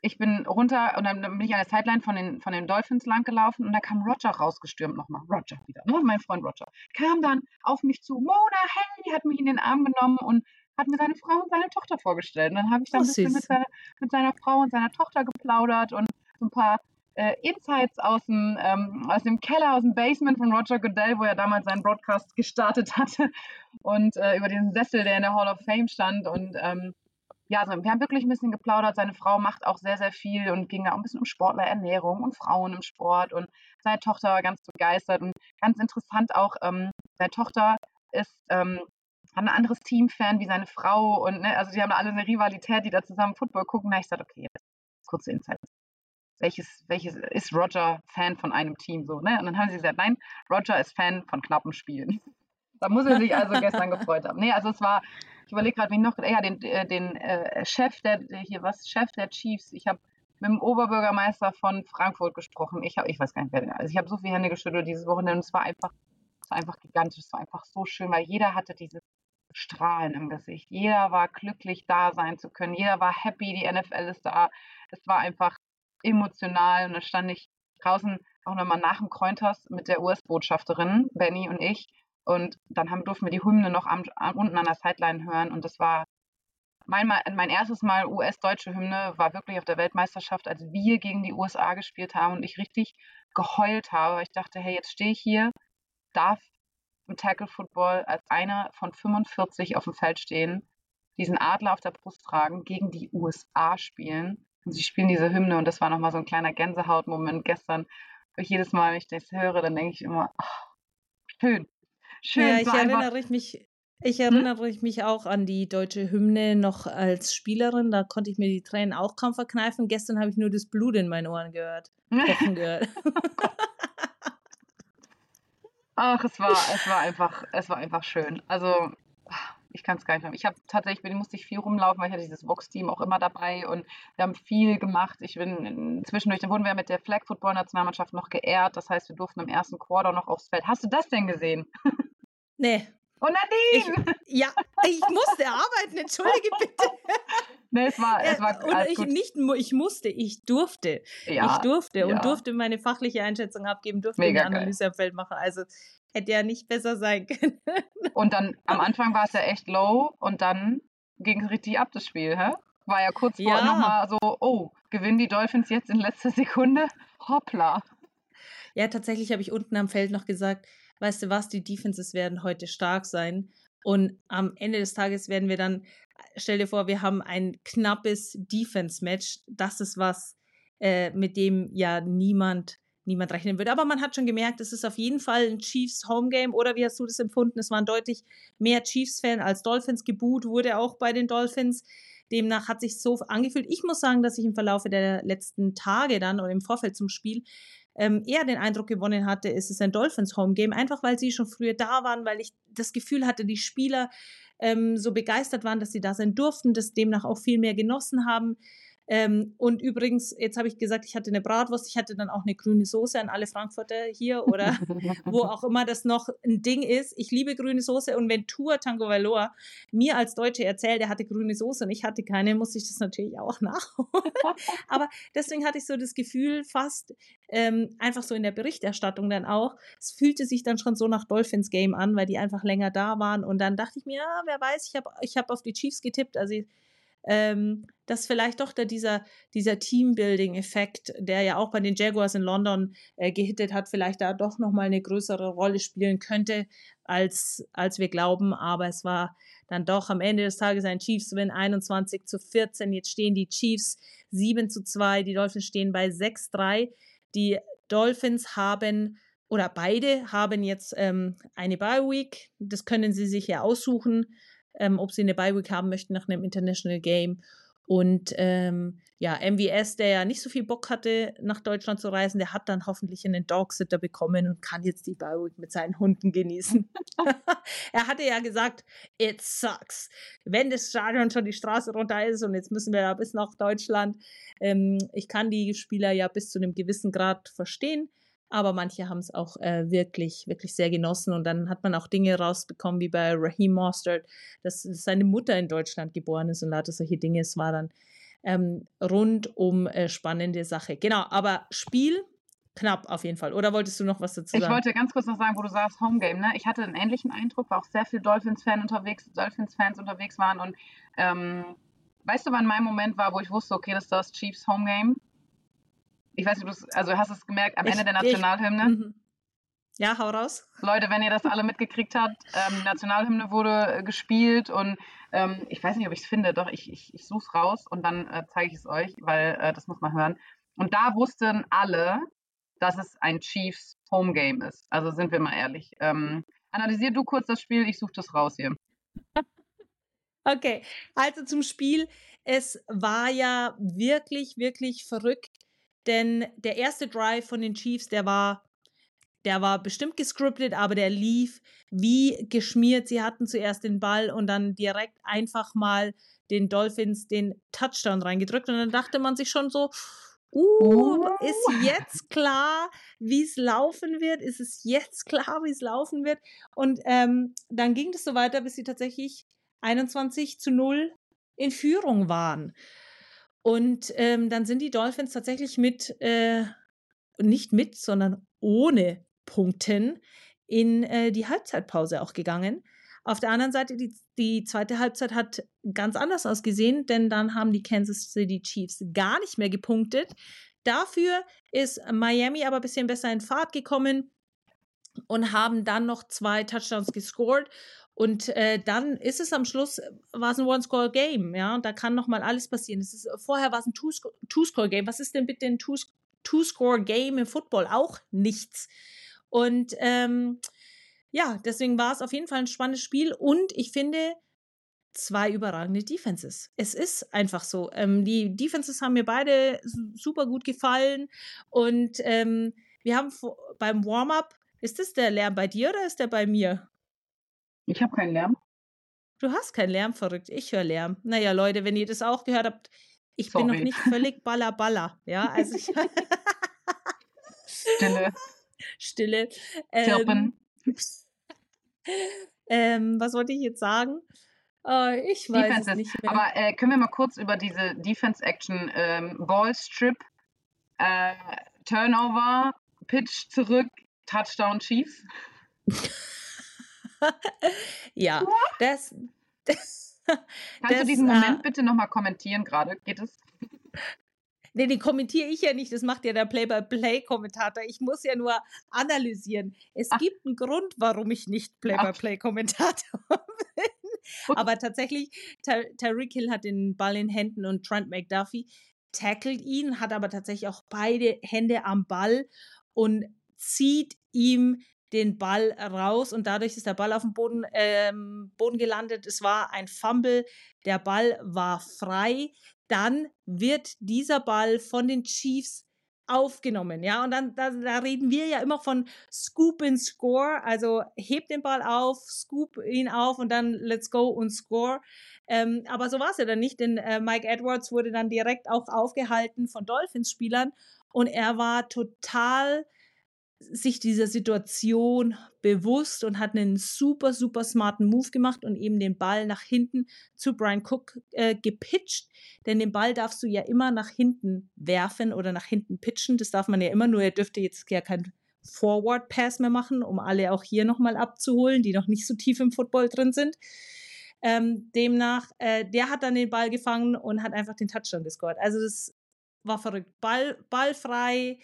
ich bin runter und dann bin ich an der Sideline von den, von den Dolphins lang gelaufen und da kam Roger rausgestürmt nochmal. Roger wieder, ne? mein Freund Roger. Kam dann auf mich zu, Mona, hey, hat mich in den Arm genommen und hat mir seine Frau und seine Tochter vorgestellt. Und dann habe ich dann oh, ein bisschen mit seiner, mit seiner, Frau und seiner Tochter geplaudert und so ein paar äh, Insights aus dem, ähm, aus dem Keller, aus dem Basement von Roger Goodell, wo er damals seinen Broadcast gestartet [LAUGHS] hatte und äh, über diesen Sessel, der in der Hall of Fame stand und ähm, ja, also wir haben wirklich ein bisschen geplaudert. Seine Frau macht auch sehr, sehr viel und ging da auch ein bisschen um Sportlerernährung und Frauen im Sport. Und seine Tochter war ganz begeistert und ganz interessant auch, ähm, seine Tochter ist ähm, ein anderes Team-Fan wie seine Frau und ne, also die haben alle eine Rivalität, die da zusammen Football gucken. Da habe ich gesagt, okay, jetzt kurze Insights. Welches, welches ist Roger Fan von einem Team so, ne? Und dann haben sie gesagt, nein, Roger ist Fan von knappen Spielen. [LAUGHS] Da muss er sich also gestern [LAUGHS] gefreut haben. Nee, also es war, ich überlege gerade, wen noch, ja, den, äh, den äh, Chef der, hier was, Chef der Chiefs. Ich habe mit dem Oberbürgermeister von Frankfurt gesprochen. Ich habe, ich weiß gar nicht, wer, also ich habe so viele Hände geschüttelt dieses Wochenende und es war einfach, es war einfach gigantisch, es war einfach so schön, weil jeder hatte dieses Strahlen im Gesicht. Jeder war glücklich, da sein zu können. Jeder war happy, die NFL ist da. Es war einfach emotional und dann stand ich draußen auch nochmal nach dem Cointoss mit der US-Botschafterin, Benny und ich. Und dann haben, durften wir die Hymne noch am, unten an der Sideline hören. Und das war mein, mein erstes Mal US-deutsche Hymne, war wirklich auf der Weltmeisterschaft, als wir gegen die USA gespielt haben und ich richtig geheult habe. Ich dachte, hey, jetzt stehe ich hier, darf im Tackle Football als einer von 45 auf dem Feld stehen, diesen Adler auf der Brust tragen, gegen die USA spielen. Und sie spielen diese Hymne und das war nochmal so ein kleiner Gänsehautmoment gestern. Jedes Mal, wenn ich das höre, dann denke ich immer, ach, schön. Schön. Ja, ich erinnere mich. Ich hm? erinnere hm? mich auch an die deutsche Hymne noch als Spielerin. Da konnte ich mir die Tränen auch kaum verkneifen. Gestern habe ich nur das Blut in meinen Ohren gehört. Kochen gehört. [LAUGHS] Ach, es war, es war einfach, es war einfach schön. Also, ich kann es gar nicht mehr. Ich habe tatsächlich, bin, musste ich viel rumlaufen, weil ich hatte dieses Vox-Team auch immer dabei und wir haben viel gemacht. Ich bin zwischendurch, dann wurden wir mit der Flag Football Nationalmannschaft noch geehrt. Das heißt, wir durften im ersten Quarter noch aufs Feld. Hast du das denn gesehen? Nee. Oh Nadine! Ich, ja, ich musste arbeiten, entschuldige bitte. [LAUGHS] Nee, es war, es war und ich, gut. nicht ich musste, ich durfte. Ja, ich durfte ja. und durfte meine fachliche Einschätzung abgeben, durfte Mega eine Analyse geil. am Feld machen. Also hätte ja nicht besser sein können. [LAUGHS] Und dann am Anfang war es ja echt low und dann ging es richtig ab, das Spiel, hä? War ja kurz vor ja. nochmal so, oh, gewinnen die Dolphins jetzt in letzter Sekunde? Hoppla. Ja, tatsächlich habe ich unten am Feld noch gesagt, weißt du was, die Defenses werden heute stark sein. Und am Ende des Tages werden wir dann, stell dir vor, wir haben ein knappes Defense-Match. Das ist was, äh, mit dem ja niemand, niemand rechnen würde. Aber man hat schon gemerkt, es ist auf jeden Fall ein Chiefs Homegame. Oder wie hast du das empfunden? Es waren deutlich mehr Chiefs-Fan als Dolphins. Geboot wurde auch bei den Dolphins. Demnach hat sich so angefühlt. Ich muss sagen, dass ich im Verlaufe der letzten Tage dann oder im Vorfeld zum Spiel ähm, eher den Eindruck gewonnen hatte, es ist ein Dolphins Home Game, einfach weil sie schon früher da waren, weil ich das Gefühl hatte, die Spieler ähm, so begeistert waren, dass sie da sein durften, das demnach auch viel mehr genossen haben. Ähm, und übrigens, jetzt habe ich gesagt, ich hatte eine Bratwurst, ich hatte dann auch eine grüne Soße an alle Frankfurter hier oder [LAUGHS] wo auch immer das noch ein Ding ist. Ich liebe grüne Soße und wenn Tour Tango Valor mir als Deutsche erzählt, er hatte grüne Soße und ich hatte keine, muss ich das natürlich auch [LAUGHS] nachholen. Aber deswegen hatte ich so das Gefühl, fast ähm, einfach so in der Berichterstattung dann auch, es fühlte sich dann schon so nach Dolphins Game an, weil die einfach länger da waren und dann dachte ich mir, ja, wer weiß, ich habe ich hab auf die Chiefs getippt, also ähm, dass vielleicht doch da dieser, dieser Teambuilding-Effekt, der ja auch bei den Jaguars in London äh, gehittet hat, vielleicht da doch nochmal eine größere Rolle spielen könnte, als, als wir glauben. Aber es war dann doch am Ende des Tages ein Chiefs-Win 21 zu 14. Jetzt stehen die Chiefs 7 zu 2, die Dolphins stehen bei 6-3. Die Dolphins haben oder beide haben jetzt ähm, eine Bye Week. Das können sie sich ja aussuchen ähm, ob sie eine Bye-Week haben möchten nach einem International Game. Und ähm, ja, MVS, der ja nicht so viel Bock hatte, nach Deutschland zu reisen, der hat dann hoffentlich einen Dogsitter bekommen und kann jetzt die Bye-Week mit seinen Hunden genießen. [LAUGHS] er hatte ja gesagt, it sucks. Wenn das Stadion schon die Straße runter ist und jetzt müssen wir ja bis nach Deutschland. Ähm, ich kann die Spieler ja bis zu einem gewissen Grad verstehen aber manche haben es auch äh, wirklich, wirklich sehr genossen. Und dann hat man auch Dinge rausbekommen, wie bei Raheem Mostert, dass, seine Mutter in Deutschland geboren ist und lauter solche Dinge. Es war dann ähm, rundum äh, spannende Sache. Genau, aber Spiel knapp auf jeden Fall. Oder wolltest du noch was dazu sagen? Ich wollte ganz kurz noch sagen, wo du sagst Homegame. Ne? Ich hatte einen ähnlichen Eindruck, weil auch sehr viele Dolphins-Fans unterwegs, Dolphins-Fans unterwegs waren. Und ähm, weißt du, wann mein Moment war, wo ich wusste, okay, das ist das Chiefs Homegame? Ich weiß nicht, also hast du es gemerkt, am ich, Ende der Nationalhymne? Ich, mhm. ja, hau raus. Leute, wenn ihr das alle mitgekriegt habt, ähm, Nationalhymne wurde äh, gespielt und ähm, ich weiß nicht, ob ich es finde, doch, ich, ich, ich suche es raus und dann äh, zeige ich es euch, weil äh, das muss man hören. Und da wussten alle, dass es ein Chiefs Home Game ist. Also sind wir mal ehrlich. Ähm, analysier du kurz das Spiel, ich suche das raus hier. [LAUGHS] Okay, also zum Spiel. Es war ja wirklich, wirklich verrückt, denn der erste Drive von den Chiefs, der war, der war bestimmt gescriptet, aber der lief wie geschmiert. Sie hatten zuerst den Ball und dann direkt einfach mal den Dolphins den Touchdown reingedrückt. Und dann dachte man sich schon so, Uh, uh, ist jetzt klar, wie es laufen wird? Ist es jetzt klar, wie es laufen wird? Und ähm, dann ging es so weiter, bis sie tatsächlich 21 zu 0 in Führung waren. Und ähm, dann sind die Dolphins tatsächlich mit, äh, nicht mit, sondern ohne Punkten in äh, die Halbzeitpause auch gegangen. Auf der anderen Seite, die, die zweite Halbzeit hat ganz anders ausgesehen, denn dann haben die Kansas City Chiefs gar nicht mehr gepunktet. Dafür ist Miami aber ein bisschen besser in Fahrt gekommen und haben dann noch zwei Touchdowns gescored. Und äh, dann ist es am Schluss, war es ein One-Score-Game, ja, und da kann nochmal alles passieren. Es ist, vorher war es ein Two-Score-Game. Was ist denn bitte ein Two-Score-Game im Football? Auch nichts. Und ähm, ja, deswegen war es auf jeden Fall ein spannendes Spiel und ich finde zwei überragende Defenses. Es ist einfach so. Ähm, die Defenses haben mir beide super gut gefallen und ähm, wir haben beim Warm-up, ist das der Lärm bei dir oder ist der bei mir? Ich habe keinen Lärm. Du hast keinen Lärm, verrückt. Ich höre Lärm. Naja, Leute, wenn ihr das auch gehört habt, ich Sorry. bin noch nicht völlig [LAUGHS] baller baller. Ja, also ich. Stille. [LAUGHS] Stille. Ähm, ähm, was wollte ich jetzt sagen? Äh, ich weiß Defenses. es nicht mehr. Aber äh, können wir mal kurz über diese Defense-Action ähm, Ball-Strip, äh, Turnover, Pitch zurück, Touchdown Chiefs? [LAUGHS] [LAUGHS] ja, das, [LAUGHS] das Kannst das, du diesen Moment äh, bitte nochmal kommentieren gerade? Geht es? [LAUGHS] Nee, den kommentiere ich ja nicht, das macht ja der Play-by-Play-Kommentator. Ich muss ja nur analysieren. Es Ach. gibt einen Grund, warum ich nicht Play-by-Play-Kommentator bin. Aber tatsächlich, Ty Tyreek Hill hat den Ball in Händen und Trent McDuffie tackelt ihn, hat aber tatsächlich auch beide Hände am Ball und zieht ihm den Ball raus und dadurch ist der Ball auf dem Boden, ähm, Boden gelandet. Es war ein Fumble, der Ball war frei dann wird dieser Ball von den Chiefs aufgenommen, ja, und dann da, da, reden wir ja immer von Scoop and Score, also hebt den Ball auf, scoop ihn auf und dann let's go und score. Ähm, aber so war es ja dann nicht, denn äh, Mike Edwards wurde dann direkt auch aufgehalten von Dolphins-Spielern und er war total sich dieser Situation bewusst und hat einen super, super smarten Move gemacht und eben den Ball nach hinten zu Brian Cook äh, gepitcht. Denn den Ball darfst du ja immer nach hinten werfen oder nach hinten pitchen. Das darf man ja immer, nur er dürfte jetzt ja kein Forward Pass mehr machen, um alle auch hier nochmal abzuholen, die noch nicht so tief im Football drin sind. Ähm, demnach, äh, der hat dann den Ball gefangen und hat einfach den Touchdown gescored. Also das war verrückt. Ball, Ball frei,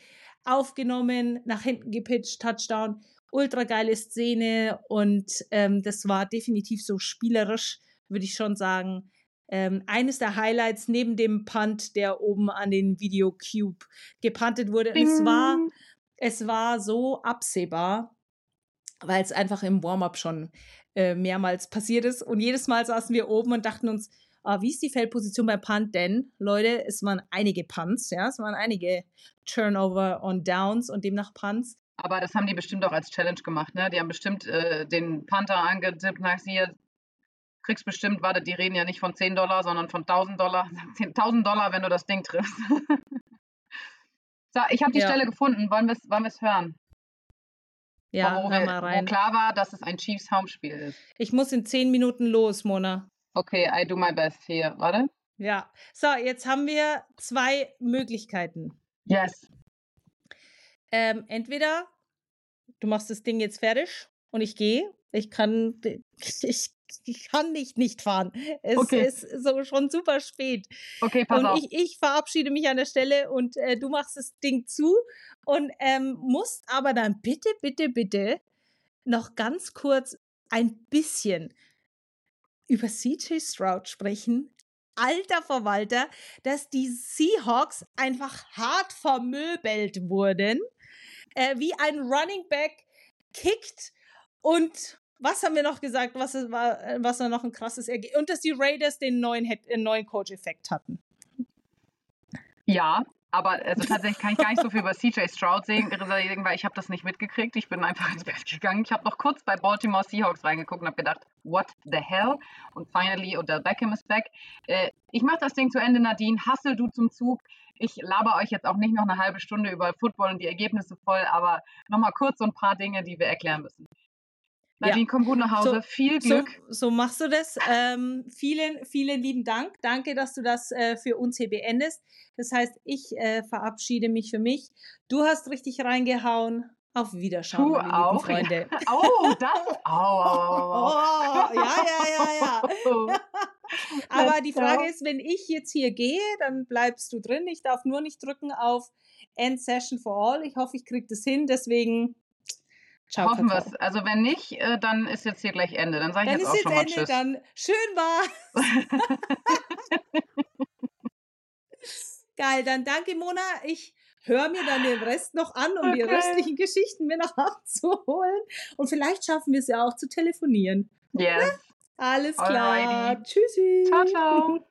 aufgenommen, nach hinten gepitcht, Touchdown. Ultra geile Szene und ähm, das war definitiv so spielerisch, würde ich schon sagen. Ähm, eines der Highlights neben dem Punt, der oben an den Video Cube gepuntet wurde. Und es war, es war so absehbar, weil es einfach im Warm-up schon äh, mehrmals passiert ist. Und jedes Mal saßen wir oben und dachten uns, Uh, wie ist die Feldposition bei Punt? Denn, Leute, es waren einige Punts, ja, es waren einige Turnover on Downs und demnach Punts. Aber das haben die bestimmt auch als Challenge gemacht, ne? Die haben bestimmt äh, den Panther angetippt, nach hier kriegst bestimmt, warte, die reden ja nicht von 10 Dollar, sondern von 1000 Dollar. [LAUGHS] 10.000 Dollar, wenn du das Ding triffst. [LAUGHS] so, ich habe die ja. Stelle gefunden. Wollen wir es wollen hören? Ja, wo, wir, mal rein. wo klar war, dass es ein Chiefs Home-Spiel ist. Ich muss in 10 Minuten los, Mona. Okay, I do my best hier. Warte. Ja. So, jetzt haben wir zwei Möglichkeiten. Yes. Ähm, entweder du machst das Ding jetzt fertig und ich gehe. Ich kann, ich, ich kann nicht nicht fahren. Es okay. ist so schon super spät. Okay, pass und auf. Ich, ich verabschiede mich an der Stelle und äh, du machst das Ding zu und ähm, musst aber dann bitte, bitte, bitte noch ganz kurz ein bisschen über CJ Stroud sprechen. Alter Verwalter, dass die Seahawks einfach hart vermöbelt wurden, äh, wie ein Running Back kickt und was haben wir noch gesagt, was war, äh, was war noch ein krasses Ergebnis? Und dass die Raiders den neuen, den neuen Coach-Effekt hatten. Ja, Aber also tatsächlich kann ich gar nicht so viel über CJ Stroud sehen, weil ich habe das nicht mitgekriegt. Ich bin einfach ins Bett gegangen. Ich habe noch kurz bei Baltimore Seahawks reingeguckt und habe gedacht, what the hell? Und finally, Odell Beckham ist back. Äh, ich mache das Ding zu Ende, Nadine. Hassel du zum Zug. Ich laber euch jetzt auch nicht noch eine halbe Stunde über Football und die Ergebnisse voll, aber nochmal kurz so ein paar Dinge, die wir erklären müssen. Nadine, ja. komm gut nach Hause. So, Viel Glück. So, so machst du das. Ähm, vielen, vielen lieben Dank. Danke, dass du das äh, für uns hier beendest. Das heißt, ich äh, verabschiede mich für mich. Du hast richtig reingehauen. Auf Wiederschauen, du auch. Freunde. Oh, das. [LAUGHS] Au, au, au, oh, ja, ja, ja, ja. [LAUGHS] Aber die Frage ist, wenn ich jetzt hier gehe, dann bleibst du drin. Ich darf nur nicht drücken auf End Session for All. Ich hoffe, ich kriege das hin. Deswegen Ciao, Hoffen wir es. Also wenn nicht, äh, dann ist jetzt hier gleich Ende. Dann sage ich dann jetzt auch schon Ende, mal Tschüss. Dann schön war. [LAUGHS] Geil, dann danke Mona. Ich höre mir dann den Rest noch an, um okay. die restlichen Geschichten mir noch [LAUGHS] abzuholen. Und vielleicht schaffen wir es ja auch zu telefonieren. Yes. Ja? Alles klar. Alrighty. Tschüssi. Ciao, ciao.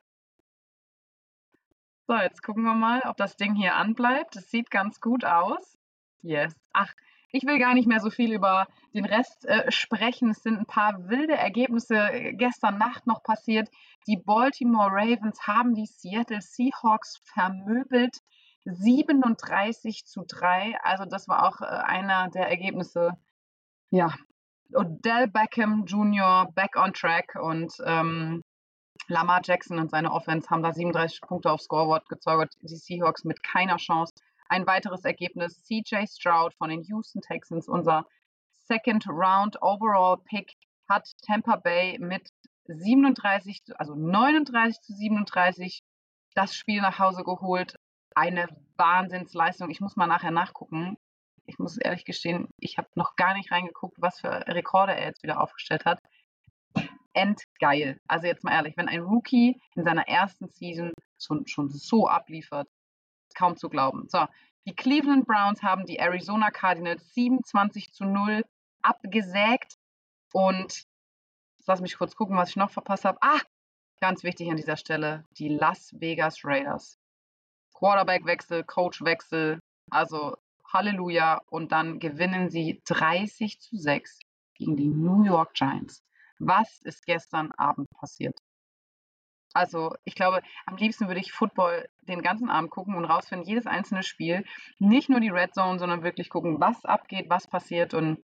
So, jetzt gucken wir mal, ob das Ding hier anbleibt. Es sieht ganz gut aus. Yes. Ach, ich will gar nicht mehr so viel über den Rest äh, sprechen. Es sind ein paar wilde Ergebnisse äh, gestern Nacht noch passiert. Die Baltimore Ravens haben die Seattle Seahawks vermöbelt. 37 zu 3. Also das war auch äh, einer der Ergebnisse. Ja, Odell Beckham Jr. back on track und ähm, Lamar Jackson und seine Offense haben da 37 Punkte aufs Scoreboard gezaubert. Die Seahawks mit keiner Chance. Ein weiteres Ergebnis, CJ Stroud von den Houston Texans, unser Second Round Overall Pick, hat Tampa Bay mit 37, also 39 zu 37 das Spiel nach Hause geholt. Eine Wahnsinnsleistung. Ich muss mal nachher nachgucken. Ich muss ehrlich gestehen, ich habe noch gar nicht reingeguckt, was für Rekorde er jetzt wieder aufgestellt hat. Endgeil. Also jetzt mal ehrlich, wenn ein Rookie in seiner ersten Season schon, schon so abliefert, kaum zu glauben. So, die Cleveland Browns haben die Arizona Cardinals 27 zu 0 abgesägt. Und lass mich kurz gucken, was ich noch verpasst habe. Ah, ganz wichtig an dieser Stelle, die Las Vegas Raiders. Quarterback-Wechsel, Coach-Wechsel, also Halleluja. Und dann gewinnen sie 30 zu 6 gegen die New York Giants. Was ist gestern Abend passiert? Also ich glaube, am liebsten würde ich Football den ganzen Abend gucken und rausfinden, jedes einzelne Spiel. Nicht nur die Red Zone, sondern wirklich gucken, was abgeht, was passiert. Und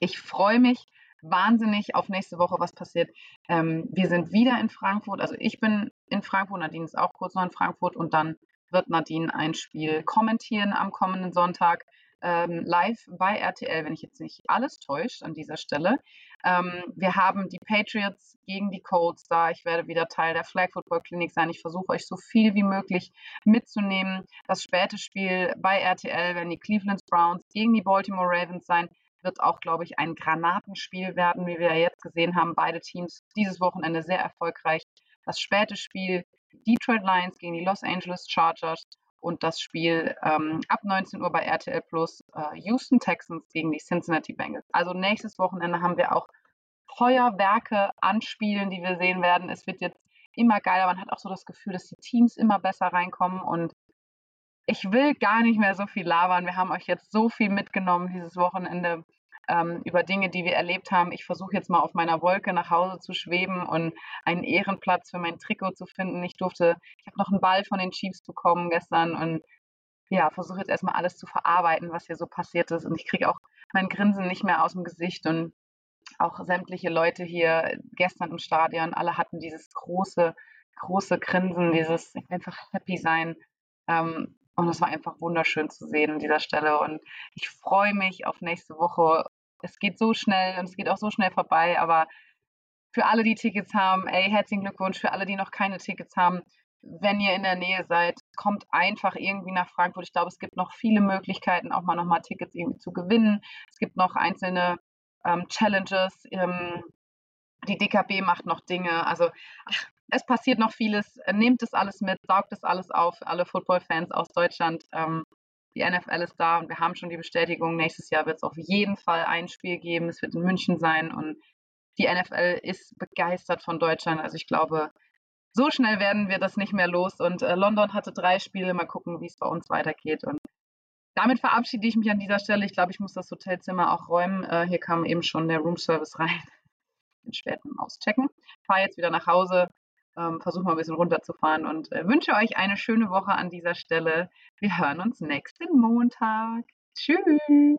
ich freue mich wahnsinnig auf nächste Woche, was passiert. Ähm, wir sind wieder in Frankfurt. Also ich bin in Frankfurt, Nadine ist auch kurz noch in Frankfurt und dann wird Nadine ein Spiel kommentieren am kommenden Sonntag ähm, live bei RTL, wenn ich jetzt nicht alles täuscht an dieser Stelle. Ähm, wir haben die Patriots gegen die Colts da. Ich werde wieder Teil der Flag Football Klinik sein. Ich versuche euch so viel wie möglich mitzunehmen. Das späte Spiel bei RTL werden die Cleveland Browns gegen die Baltimore Ravens sein wird auch, glaube ich, ein Granatenspiel werden, wie wir ja jetzt gesehen haben. Beide Teams dieses Wochenende sehr erfolgreich. Das späte Spiel Detroit Lions gegen die Los Angeles Chargers und das Spiel ähm, ab 19 Uhr bei RTL Plus äh, Houston Texans gegen die Cincinnati Bengals. Also nächstes Wochenende haben wir auch Feuerwerke an Spielen, die wir sehen werden. Es wird jetzt immer geiler. Man hat auch so das Gefühl, dass die Teams immer besser reinkommen und ich will gar nicht mehr so viel labern. Wir haben euch jetzt so viel mitgenommen dieses Wochenende ähm, über Dinge, die wir erlebt haben. Ich versuche jetzt mal auf meiner Wolke nach Hause zu schweben und einen Ehrenplatz für mein Trikot zu finden. Ich durfte, ich habe noch einen Ball von den Chiefs bekommen gestern und ja, versuche jetzt erstmal alles zu verarbeiten, was hier so passiert ist. Und ich kriege auch mein Grinsen nicht mehr aus dem Gesicht und auch sämtliche Leute hier gestern im Stadion, alle hatten dieses große, große Grinsen, dieses einfach happy sein. Ähm, und es war einfach wunderschön zu sehen an dieser Stelle. Und ich freue mich auf nächste Woche. Es geht so schnell und es geht auch so schnell vorbei. Aber für alle, die Tickets haben, ey, herzlichen Glückwunsch. Für alle, die noch keine Tickets haben, wenn ihr in der Nähe seid, kommt einfach irgendwie nach Frankfurt. Ich glaube, es gibt noch viele Möglichkeiten, auch mal nochmal Tickets irgendwie zu gewinnen. Es gibt noch einzelne ähm, Challenges. Ähm, die DKB macht noch Dinge. Also ach, es passiert noch vieles. Nehmt es alles mit, saugt es alles auf, alle Football-Fans aus Deutschland. Ähm, die NFL ist da und wir haben schon die Bestätigung, nächstes Jahr wird es auf jeden Fall ein Spiel geben. Es wird in München sein und die NFL ist begeistert von Deutschland. Also ich glaube, so schnell werden wir das nicht mehr los. Und äh, London hatte drei Spiele. Mal gucken, wie es bei uns weitergeht. Und damit verabschiede ich mich an dieser Stelle. Ich glaube, ich muss das Hotelzimmer auch räumen. Äh, hier kam eben schon der Roomservice rein. Bin spät beim Auschecken. Fahre jetzt wieder nach Hause ähm, versuche mal ein bisschen runterzufahren und äh, wünsche euch eine schöne Woche an dieser Stelle. Wir hören uns nächsten Montag. Tschüss.